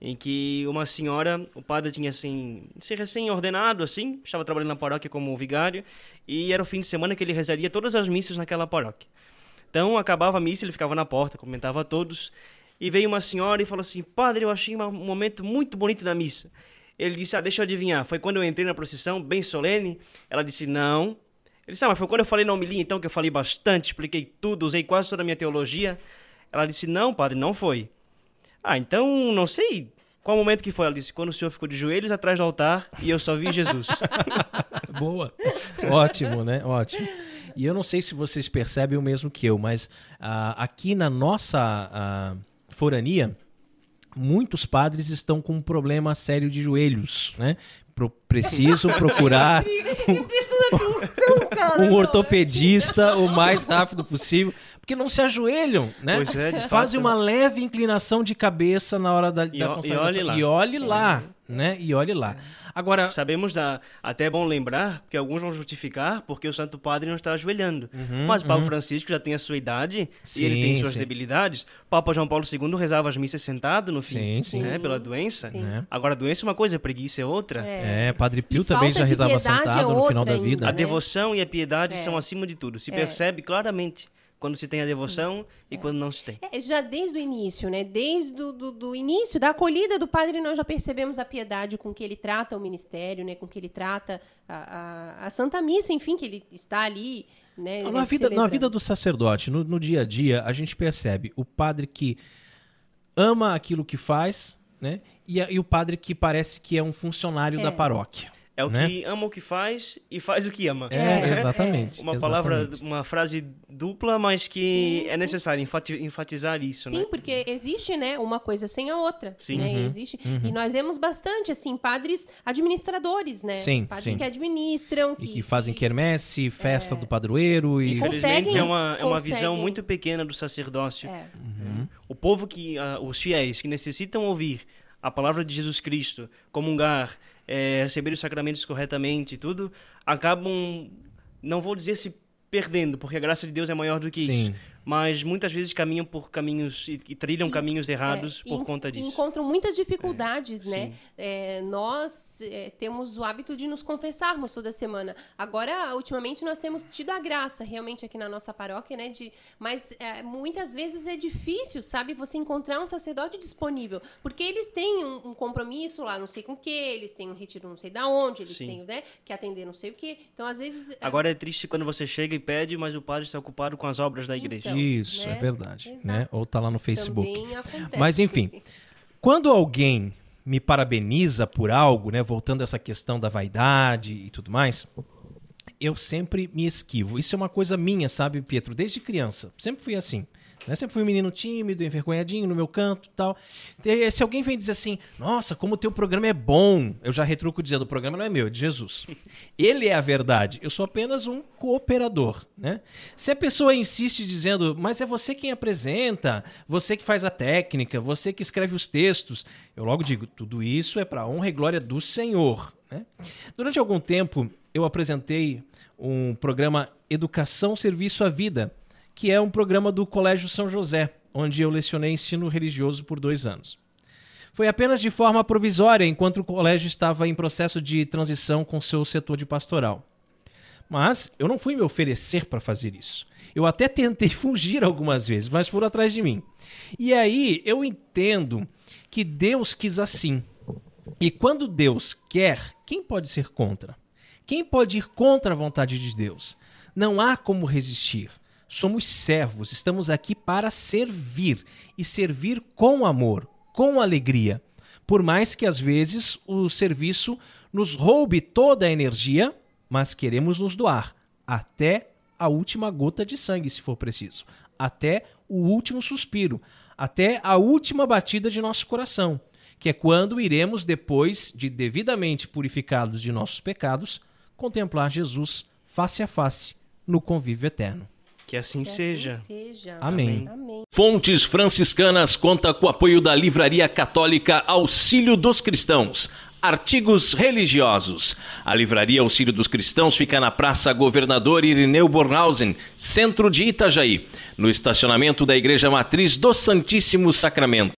Em que uma senhora, o padre tinha assim, se recém-ordenado, assim, estava trabalhando na paróquia como vigário, e era o fim de semana que ele rezaria todas as missas naquela paróquia. Então, acabava a missa, ele ficava na porta, comentava a todos, e veio uma senhora e falou assim: Padre, eu achei um momento muito bonito da missa. Ele disse: Ah, deixa eu adivinhar, foi quando eu entrei na procissão, bem solene? Ela disse: Não. Ele disse: Ah, mas foi quando eu falei na homilia, então, que eu falei bastante, expliquei tudo, usei quase toda a minha teologia. Ela disse: Não, padre, não foi. Ah, então, não sei qual momento que foi. Ela disse: Quando o senhor ficou de joelhos atrás do altar e eu só vi Jesus. Boa. Ótimo, né? Ótimo. E eu não sei se vocês percebem o mesmo que eu, mas ah, aqui na nossa ah, forania, muitos padres estão com um problema sério de joelhos, né? Pro- precisam procurar. um ortopedista o mais rápido possível, porque não se ajoelham, né? Pois é, de Fazem fato, uma leve inclinação de cabeça na hora da, E da o- e consagração. olhe lá. E olhe lá, né? E olhe lá. Agora, Sabemos da. Até é bom lembrar, que alguns vão justificar porque o Santo Padre não está ajoelhando. Uhum, Mas o Papa Francisco já tem a sua idade Sim, e ele tem suas sim. debilidades. Papa João Paulo II rezava as missas sentado no fim, sim. né, pela doença. Sim. né? Agora, a doença é uma coisa, a preguiça é outra. É, Padre Pio E também já rezava piedade sentado é no final da vida. A né? devoção e a piedade É. são acima de tudo. Se É. percebe claramente quando se tem a devoção e quando não se tem. É, já desde o início, né? Desde o do, do início da acolhida do padre, nós já percebemos a piedade com que ele trata o ministério, né? Com que ele trata a, a, a Santa Missa, enfim, que ele está ali, né? Na vida, na vida do sacerdote, no, no dia a dia, a gente percebe o padre que ama aquilo que faz, né? E, e o padre que parece que é um funcionário da paróquia. É o né? que ama o que faz e faz o que ama. É, exatamente. Uma palavra, exatamente. uma frase dupla, mas que Sim, é sim. necessário enfati- enfatizar isso, Sim, né? porque existe, né, uma coisa sem a outra, Sim. né? Uhum, Existe. E nós vemos bastante assim padres administradores, né? Sim, padres sim. que administram, E que, que fazem quermesse, festa do padroeiro e. Infelizmente Conseguem- é uma, é uma visão conseguem- muito pequena do sacerdócio. É. O povo que, ah, os fiéis que necessitam ouvir a palavra de Jesus Cristo, comungar, eh, receber os sacramentos corretamente e tudo, acabam, não vou dizer se perdendo, porque a graça de Deus é maior do que Sim. isso, mas muitas vezes caminham por caminhos e, e trilham caminhos errados É, por e- conta e disso. encontram muitas dificuldades, né? sim. É, nós é, temos o hábito de nos confessarmos toda semana. Agora, ultimamente, nós temos tido a graça, realmente, aqui na nossa paróquia, né? De, mas é, muitas vezes é difícil, sabe, você encontrar um sacerdote disponível. Porque eles têm um, um compromisso lá, não sei com o que, eles têm um retiro não sei da onde, eles Sim. têm, né? Que atender não sei o que. Então, às vezes. é, Agora é triste quando você chega e pede, mas o padre está ocupado com as obras da igreja. Então, Isso, né? é verdade. Exato. Né? Ou tá lá no Facebook. Mas enfim, quando alguém me parabeniza por algo, né, voltando a essa questão da vaidade e tudo mais, eu sempre me esquivo. Isso é uma coisa minha, sabe, Pietro? Desde criança. Sempre fui assim. Né? Sempre fui um menino tímido, envergonhadinho no meu canto tal. E se alguém vem dizer assim, nossa, como o teu programa é bom, eu já retruco dizendo, o programa não é meu, é de Jesus. Ele é a verdade. Eu sou apenas um cooperador, né? Se a pessoa insiste dizendo, mas é você quem apresenta, você que faz a técnica, você que escreve os textos, eu logo digo, tudo isso é para honra e glória do Senhor, né? Durante algum tempo, eu apresentei um programa Educação Serviço à Vida, que é um programa do Colégio São José, onde eu lecionei ensino religioso por dois anos. Foi apenas de forma provisória, enquanto o colégio estava em processo de transição com seu setor de pastoral. Mas eu não fui me oferecer para fazer isso. Eu até tentei fugir algumas vezes, mas foram atrás de mim. E aí eu entendo que Deus quis assim. E quando Deus quer, quem pode ser contra? Quem pode ir contra a vontade de Deus? Não há como resistir. Somos servos, estamos aqui para servir e servir com amor, com alegria. Por mais que às vezes o serviço nos roube toda a energia, mas queremos nos doar até a última gota de sangue, se for preciso, até o último suspiro, até a última batida de nosso coração. que é quando iremos, depois de devidamente purificados de nossos pecados, contemplar Jesus face a face no convívio eterno. Que assim Que assim seja. seja. Amém. Amém. Fontes Franciscanas conta com o apoio da Livraria Católica Auxílio dos Cristãos. Artigos religiosos. A Livraria Auxílio dos Cristãos fica na Praça Governador Irineu Bornhausen, centro de Itajaí, no estacionamento da Igreja Matriz do Santíssimo Sacramento.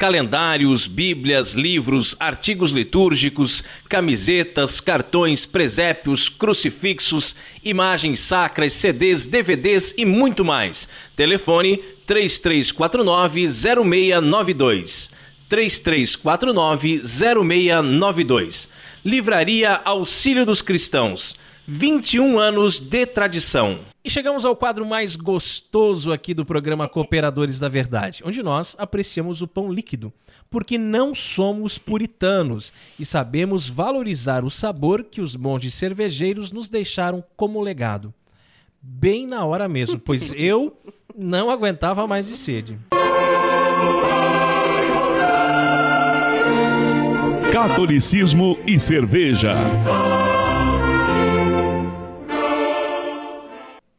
Calendários, bíblias, livros, artigos litúrgicos, camisetas, cartões, presépios, crucifixos, imagens sacras, CDs, DVDs e muito mais. Telefone 3349-0692. 3349-0692. Livraria Auxílio dos Cristãos. 21 anos de tradição. E chegamos ao quadro mais gostoso aqui do programa Cooperadores da Verdade, onde nós apreciamos o pão líquido, porque não somos puritanos e sabemos valorizar o sabor que os monges cervejeiros nos deixaram como legado. Bem na hora mesmo, pois eu não aguentava mais de sede. Catolicismo e cerveja.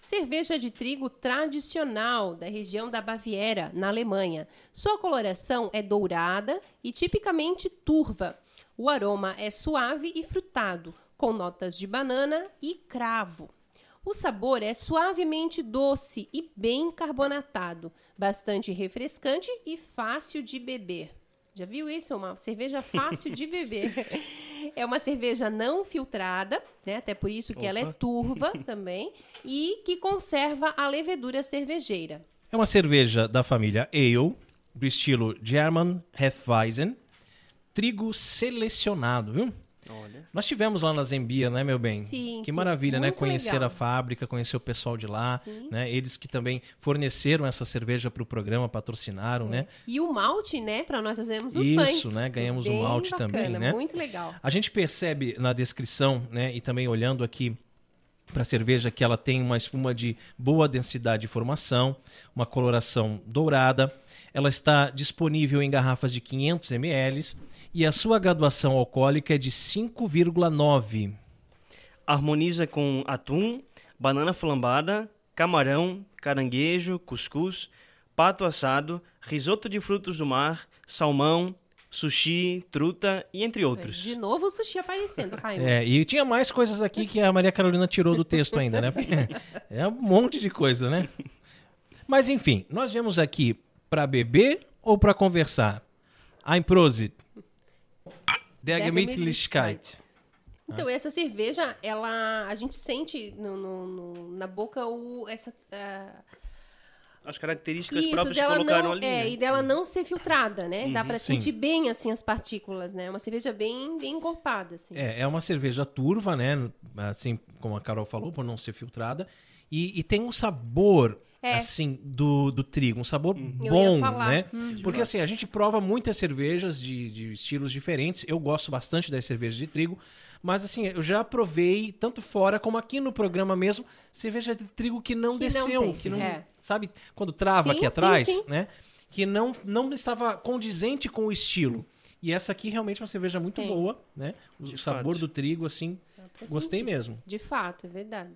Cerveja de trigo tradicional da região da Baviera, na Alemanha. Sua coloração é dourada e tipicamente turva. O aroma é suave e frutado, com notas de banana e cravo. O sabor é suavemente doce e bem carbonatado, bastante refrescante e fácil de beber. Já viu isso? Uma cerveja fácil de beber. É uma cerveja não filtrada, né? até por isso que ela é Opa. turva também, e que conserva a levedura cervejeira. É uma cerveja da família Ale, do estilo German Hefeweizen, trigo selecionado, viu? Olha. Nós tivemos lá na Zembia, né, meu bem? Sim, Que sim, maravilha, né? muito Conhecer legal. a fábrica, conhecer o pessoal de lá, Sim. né? Eles que também forneceram essa cerveja para o programa, patrocinaram, né? E o malte, né, para nós fazermos os Isso, pães. né, ganhamos o Bem malte bacana, também, né? Muito legal. A gente percebe na descrição, né, e também olhando aqui para a cerveja que ela tem uma espuma de boa densidade de formação, uma coloração dourada. Ela está disponível em garrafas de 500 ml e a sua graduação alcoólica é de 5,9. Harmoniza com atum, banana flambada, camarão, caranguejo, cuscuz, pato assado, risoto de frutos do mar, salmão, sushi, truta e entre outros. De novo o sushi aparecendo, Raimundo. É, e tinha mais coisas aqui que a Maria Carolina tirou do texto ainda, né? É um monte de coisa, né? Mas enfim, nós viemos aqui para beber ou para conversar? Ein Prosit. Der Gemütlichkeit. Então, essa cerveja, ela, a gente sente no, no- no- na boca o, essa, ah, As características isso próprias que dela colocaram não, ali. é, né? e dela não ser filtrada, né? Dá pra Sim. sentir bem, assim, as partículas, né? Uma cerveja bem, bem encorpada, assim. É, é uma cerveja turva, né? Assim como a Carol falou, por não ser filtrada. E, e tem um sabor, É. assim, do, do trigo. Um sabor ia bom, falar. né? Porque, assim, a gente prova muitas cervejas de, de estilos diferentes. Eu gosto bastante das cervejas de trigo. Mas, assim, eu já provei, tanto fora como aqui no programa mesmo, cerveja de trigo que não Que não desceu. tem, que não, é. Sabe quando trava Sim, aqui sim, atrás, sim. né? Que não, não estava condizente com o estilo. E essa aqui realmente é uma cerveja muito boa, né? O De sabor fato. do trigo, assim, gostei sentir. mesmo. De fato, é verdade.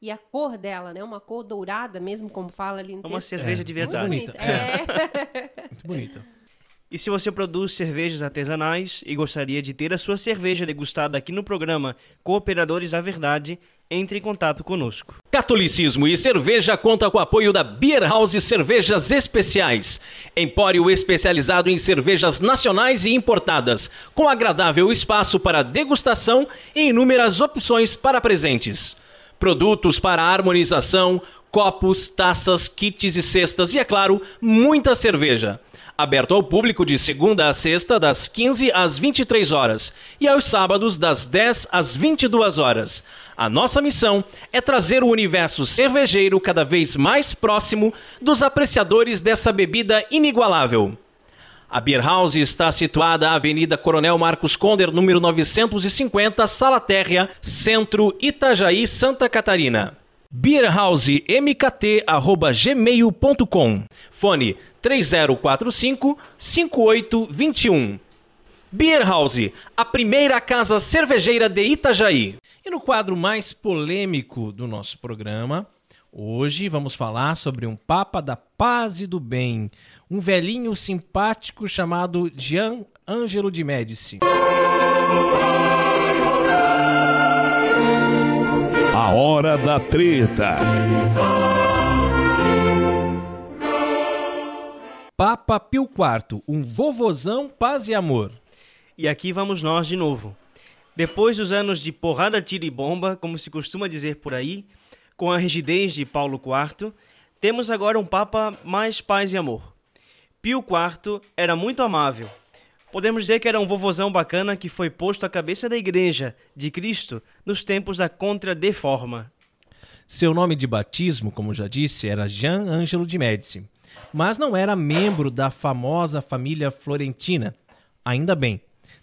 E a cor dela, né? Uma cor dourada mesmo, como fala ali no É uma texto. cerveja É, de muito verdade. bonita. É. Muito bonita. E se você produz cervejas artesanais e gostaria de ter a sua cerveja degustada aqui no programa Cooperadores da Verdade, entre em contato conosco. Catolicismo e cerveja conta com o apoio da Beer House Cervejas Especiais, empório especializado em cervejas nacionais e importadas, com agradável espaço para degustação e inúmeras opções para presentes. Produtos para harmonização, copos, taças, kits e cestas e, é claro, muita cerveja. Aberto ao público de segunda a sexta, das 15 às 23 horas, e aos sábados, das 10 às 22 horas. A nossa missão é trazer o universo cervejeiro cada vez mais próximo dos apreciadores dessa bebida inigualável. A Beer House está situada na Avenida Coronel Marcos Conder, número 950, Sala Térrea, Centro, Itajaí, Santa Catarina. beerhousemkt@gmail.com. Fone 3045 5821. Beer House, a primeira casa cervejeira de Itajaí. E no quadro mais polêmico do nosso programa, hoje vamos falar sobre um Papa da Paz e do Bem, um velhinho simpático chamado Gian Angelo de Médici. A hora da treta. Papa Pio IV, um vovozão paz e amor. E aqui vamos nós de novo. Depois dos anos de porrada, tiro e bomba, como se costuma dizer por aí, com a rigidez de Paulo IV, temos agora um Papa mais paz e amor. Pio IV era muito amável. Podemos dizer que era um vovozão bacana que foi posto à cabeça da Igreja de Cristo nos tempos da Contra-Deforma. Seu nome de batismo, como já disse, era Jean Angelo de Médici, mas não era membro da famosa família florentina. Ainda bem,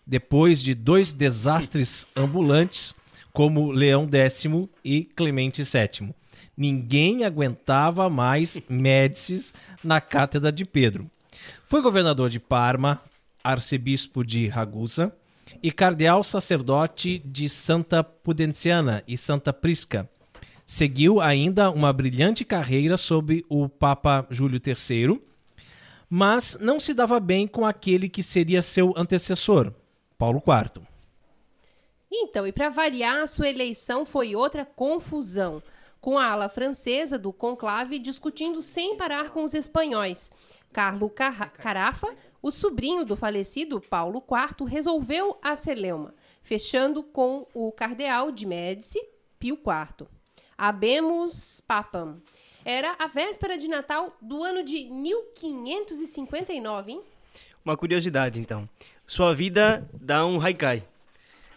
depois de dois desastres ambulantes, como Leão X e Clemente VII. Ninguém aguentava mais Médicis na cátedra de Pedro. Foi governador de Parma, arcebispo de Ragusa e cardeal sacerdote de Santa Pudenciana e Santa Prisca. Seguiu ainda uma brilhante carreira sob o Papa Júlio III, mas não se dava bem com aquele que seria seu antecessor, Paulo IV. Então, e para variar, sua eleição foi outra confusão, com a ala francesa do conclave discutindo sem parar com os espanhóis. Carlo Car Carafa, o sobrinho do falecido Paulo IV, resolveu a celeuma, fechando com o cardeal de Médici, Pio IV. Habemos papam. Era a véspera de Natal do ano de 1559, hein? Uma curiosidade, então. Sua vida dá um haikai.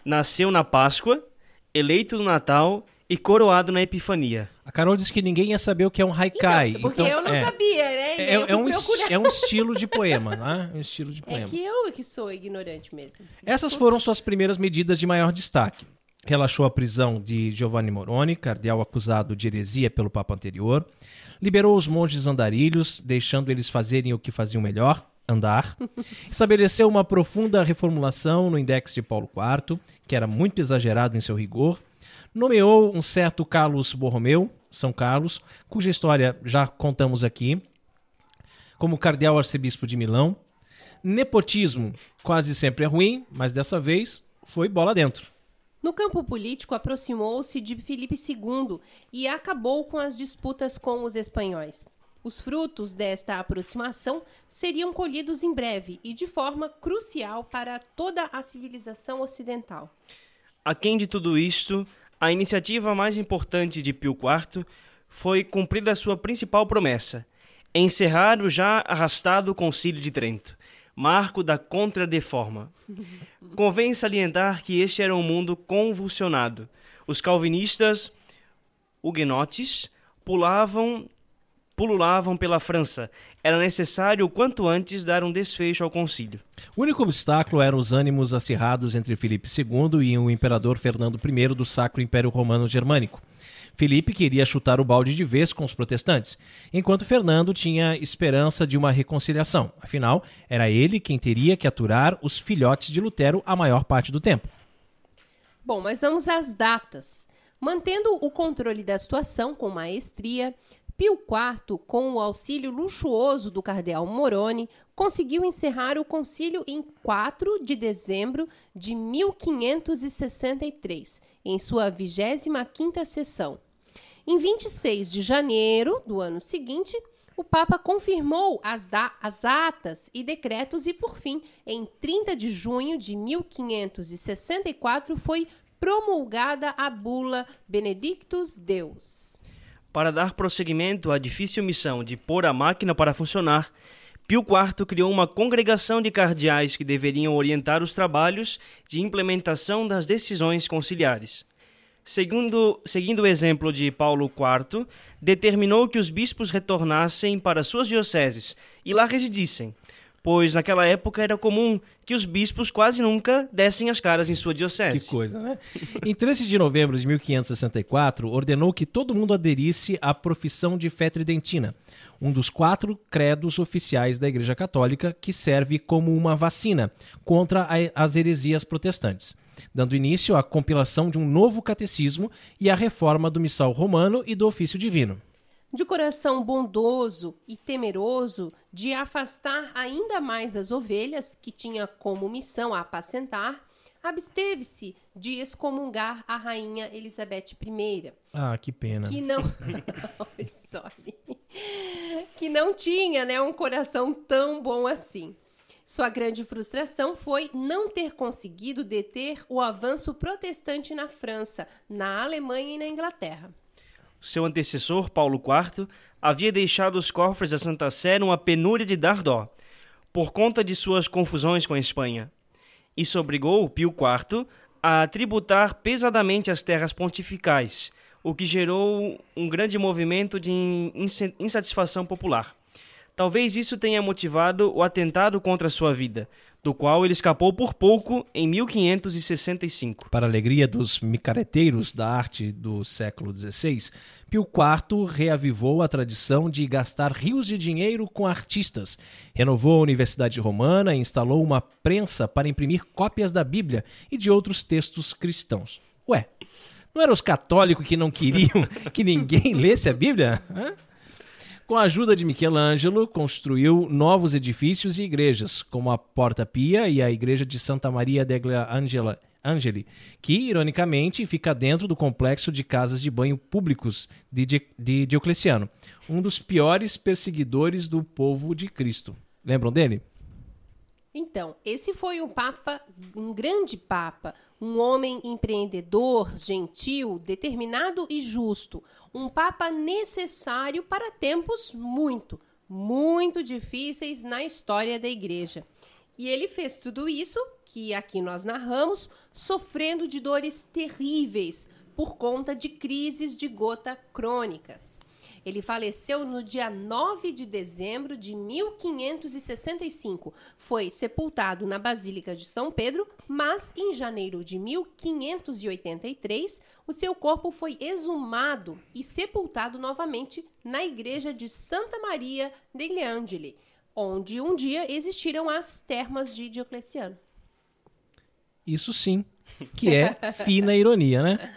Nasceu na Páscoa, eleito no Natal e coroado na Epifania. A Carol disse que ninguém ia saber o que é um haikai. Então, porque então, eu não é, sabia, né? É, eu é um, é um estilo de poema, né? Um estilo de É poema. que eu que sou ignorante mesmo. Essas foram suas primeiras medidas de maior destaque. Relaxou a prisão de Giovanni Moroni, cardeal acusado de heresia pelo Papa anterior. Liberou os monges andarilhos, deixando eles fazerem o que faziam melhor, andar. Estabeleceu uma profunda reformulação no index de Paulo IV, que era muito exagerado em seu rigor. Nomeou um certo Carlos Borromeu, São Carlos, cuja história já contamos aqui, como cardeal arcebispo de Milão. Nepotismo quase sempre é ruim, mas dessa vez foi bola dentro. No campo político, aproximou-se de Filipe II e acabou com as disputas com os espanhóis. Os frutos desta aproximação seriam colhidos em breve e de forma crucial para toda a civilização ocidental. Aquém de tudo isto, a iniciativa mais importante de Pio IV foi cumprir a sua principal promessa: encerrar o já arrastado Concílio de Trento, marco da Contra-Deforma. Convém salientar que este era um mundo convulsionado. Os calvinistas huguenotes pulavam pululavam pela França. Era necessário o quanto antes dar um desfecho ao concílio. O único obstáculo eram os ânimos acirrados entre Filipe II e o imperador Fernando I do Sacro Império Romano Germânico. Filipe queria chutar o balde de vez com os protestantes, enquanto Fernando tinha esperança de uma reconciliação. Afinal, era ele quem teria que aturar os filhotes de Lutero a maior parte do tempo. Bom, mas vamos às datas. Mantendo o controle da situação com maestria, Pio IV, com o auxílio luxuoso do cardeal Moroni, conseguiu encerrar o concílio em 4 de dezembro de 1563, em sua 25ª sessão. Em 26 de janeiro do ano seguinte, o Papa confirmou as, as atas e decretos e, por fim, em 30 de junho de 1564, foi promulgada a bula Benedictus Deus. Para dar prosseguimento à difícil missão de pôr a máquina para funcionar, Pio IV criou uma congregação de cardeais que deveriam orientar os trabalhos de implementação das decisões conciliares. Segundo, seguindo o exemplo de Paulo IV, determinou que os bispos retornassem para suas dioceses e lá residissem, pois naquela época era comum que os bispos quase nunca dessem as caras em sua diocese. Que coisa, né? Em 13 de novembro de 1564, ordenou que todo mundo aderisse à profissão de fé tridentina, um dos quatro credos oficiais da Igreja Católica que serve como uma vacina contra as heresias protestantes, dando início à compilação de um novo catecismo e à reforma do missal romano e do ofício divino de coração bondoso e temeroso de afastar ainda mais as ovelhas que tinha como missão apacentar, absteve-se de excomungar a rainha Elizabeth I. Ah, que pena. Que não, que não tinha, né, um coração tão bom assim. Sua grande frustração foi não ter conseguido deter o avanço protestante na França, na Alemanha e na Inglaterra. Seu antecessor, Paulo IV, havia deixado os cofres da Santa Sé numa penúria de dar dó, por conta de suas confusões com a Espanha. Isso obrigou Pio IV a tributar pesadamente as terras pontificais, o que gerou um grande movimento de insatisfação popular. Talvez isso tenha motivado o atentado contra sua vida, do qual ele escapou por pouco em 1565. Para alegria dos micareteiros da arte do século XVI, Pio IV reavivou a tradição de gastar rios de dinheiro com artistas, renovou a Universidade Romana e instalou uma prensa para imprimir cópias da Bíblia e de outros textos cristãos. Ué, não eram os católicos que não queriam que ninguém lesse a Bíblia? Hã? Com a ajuda de Michelangelo, construiu novos edifícios e igrejas, como a Porta Pia e a Igreja de Santa Maria degli Angela, Angeli, que, ironicamente, fica dentro do complexo de casas de banho públicos de, de Diocleciano, um dos piores perseguidores do povo de Cristo. Lembram dele? Então, esse foi um papa, um grande papa, um homem empreendedor, gentil, determinado e justo, um papa necessário para tempos muito, muito difíceis na história da igreja. E ele fez tudo isso que aqui nós narramos, sofrendo de dores terríveis por conta de crises de gota crônicas. Ele faleceu no dia 9 de dezembro de 1565. Foi sepultado na Basílica de São Pedro, mas em janeiro de 1583, o seu corpo foi exumado e sepultado novamente na igreja de Santa Maria degli Angeli, onde um dia existiram as termas de Diocleciano. Isso sim, que é fina ironia, né?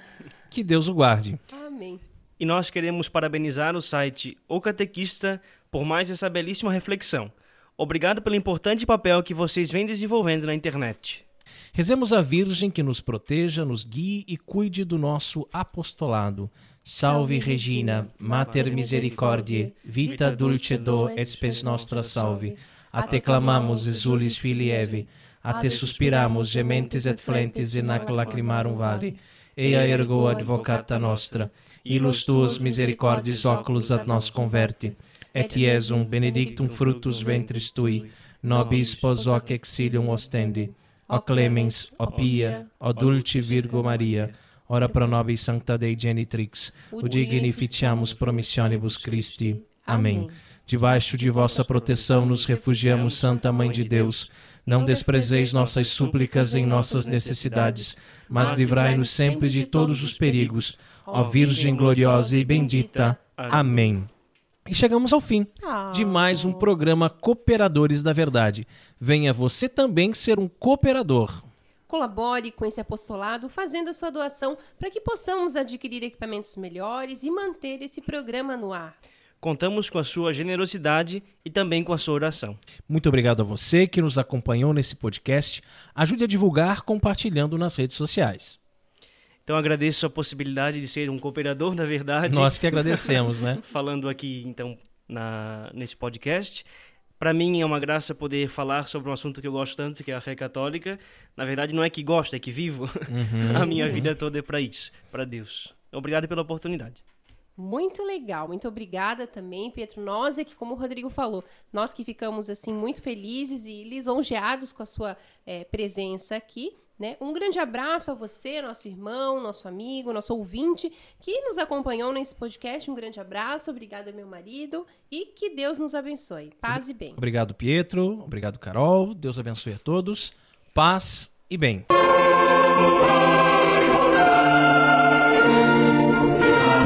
Que Deus o guarde. Amém e nós queremos parabenizar o site O Catequista por mais essa belíssima reflexão. Obrigado pelo importante papel que vocês vêm desenvolvendo na internet. Rezemos a Virgem que nos proteja, nos guie e cuide do nosso apostolado. Salve Regina, Mater Misericordiae, vita dulcedo et spes nostra salve. A te clamamos, exulis filii Eve, a te suspiramos, gementes et flentes in ac lacrimarum vale. Eia ergo advocata nostra, ilus tuos misericordias oculos ad nos converte, et Iesum benedictum fructus ventris tui, nobis pos hoc exilium ostendi. O clemens, o pia, o dulce Virgo Maria, ora pro nobis sancta Dei genitrix, udignificiamus promissionibus Christi. Amém. Debaixo de vossa proteção nos refugiamos, Santa Mãe de Deus. Não desprezeis nossas súplicas em nossas necessidades, mas livrai-nos sempre de todos os perigos ó Virgem gloriosa e bendita. Amém. E chegamos ao fim de mais um programa Cooperadores da Verdade. Venha você também ser um cooperador. Colabore com esse apostolado fazendo a sua doação para que possamos adquirir equipamentos melhores e manter esse programa no ar. Contamos com a sua generosidade e também com a sua oração. Muito obrigado a você que nos acompanhou nesse podcast. Ajude a divulgar compartilhando nas redes sociais. Então agradeço a possibilidade de ser um cooperador, na verdade. Nós que agradecemos, né? Falando aqui, então, na, nesse podcast. Para mim é uma graça poder falar sobre um assunto que eu gosto tanto, que é a fé católica. Na verdade, não é que gosto, é que vivo. Uhum. a minha vida toda é para isso, para Deus. Obrigado pela oportunidade. Muito legal, muito obrigada também, Pietro. Nós é que, como o Rodrigo falou, nós que ficamos assim muito felizes e lisonjeados com a sua é, presença aqui. Né? Um grande abraço a você, nosso irmão, nosso amigo, nosso ouvinte que nos acompanhou nesse podcast. Um grande abraço, obrigada, meu marido, e que Deus nos abençoe. Paz e bem. Obrigado, Pietro. Obrigado, Carol. Deus abençoe a todos. Paz e bem.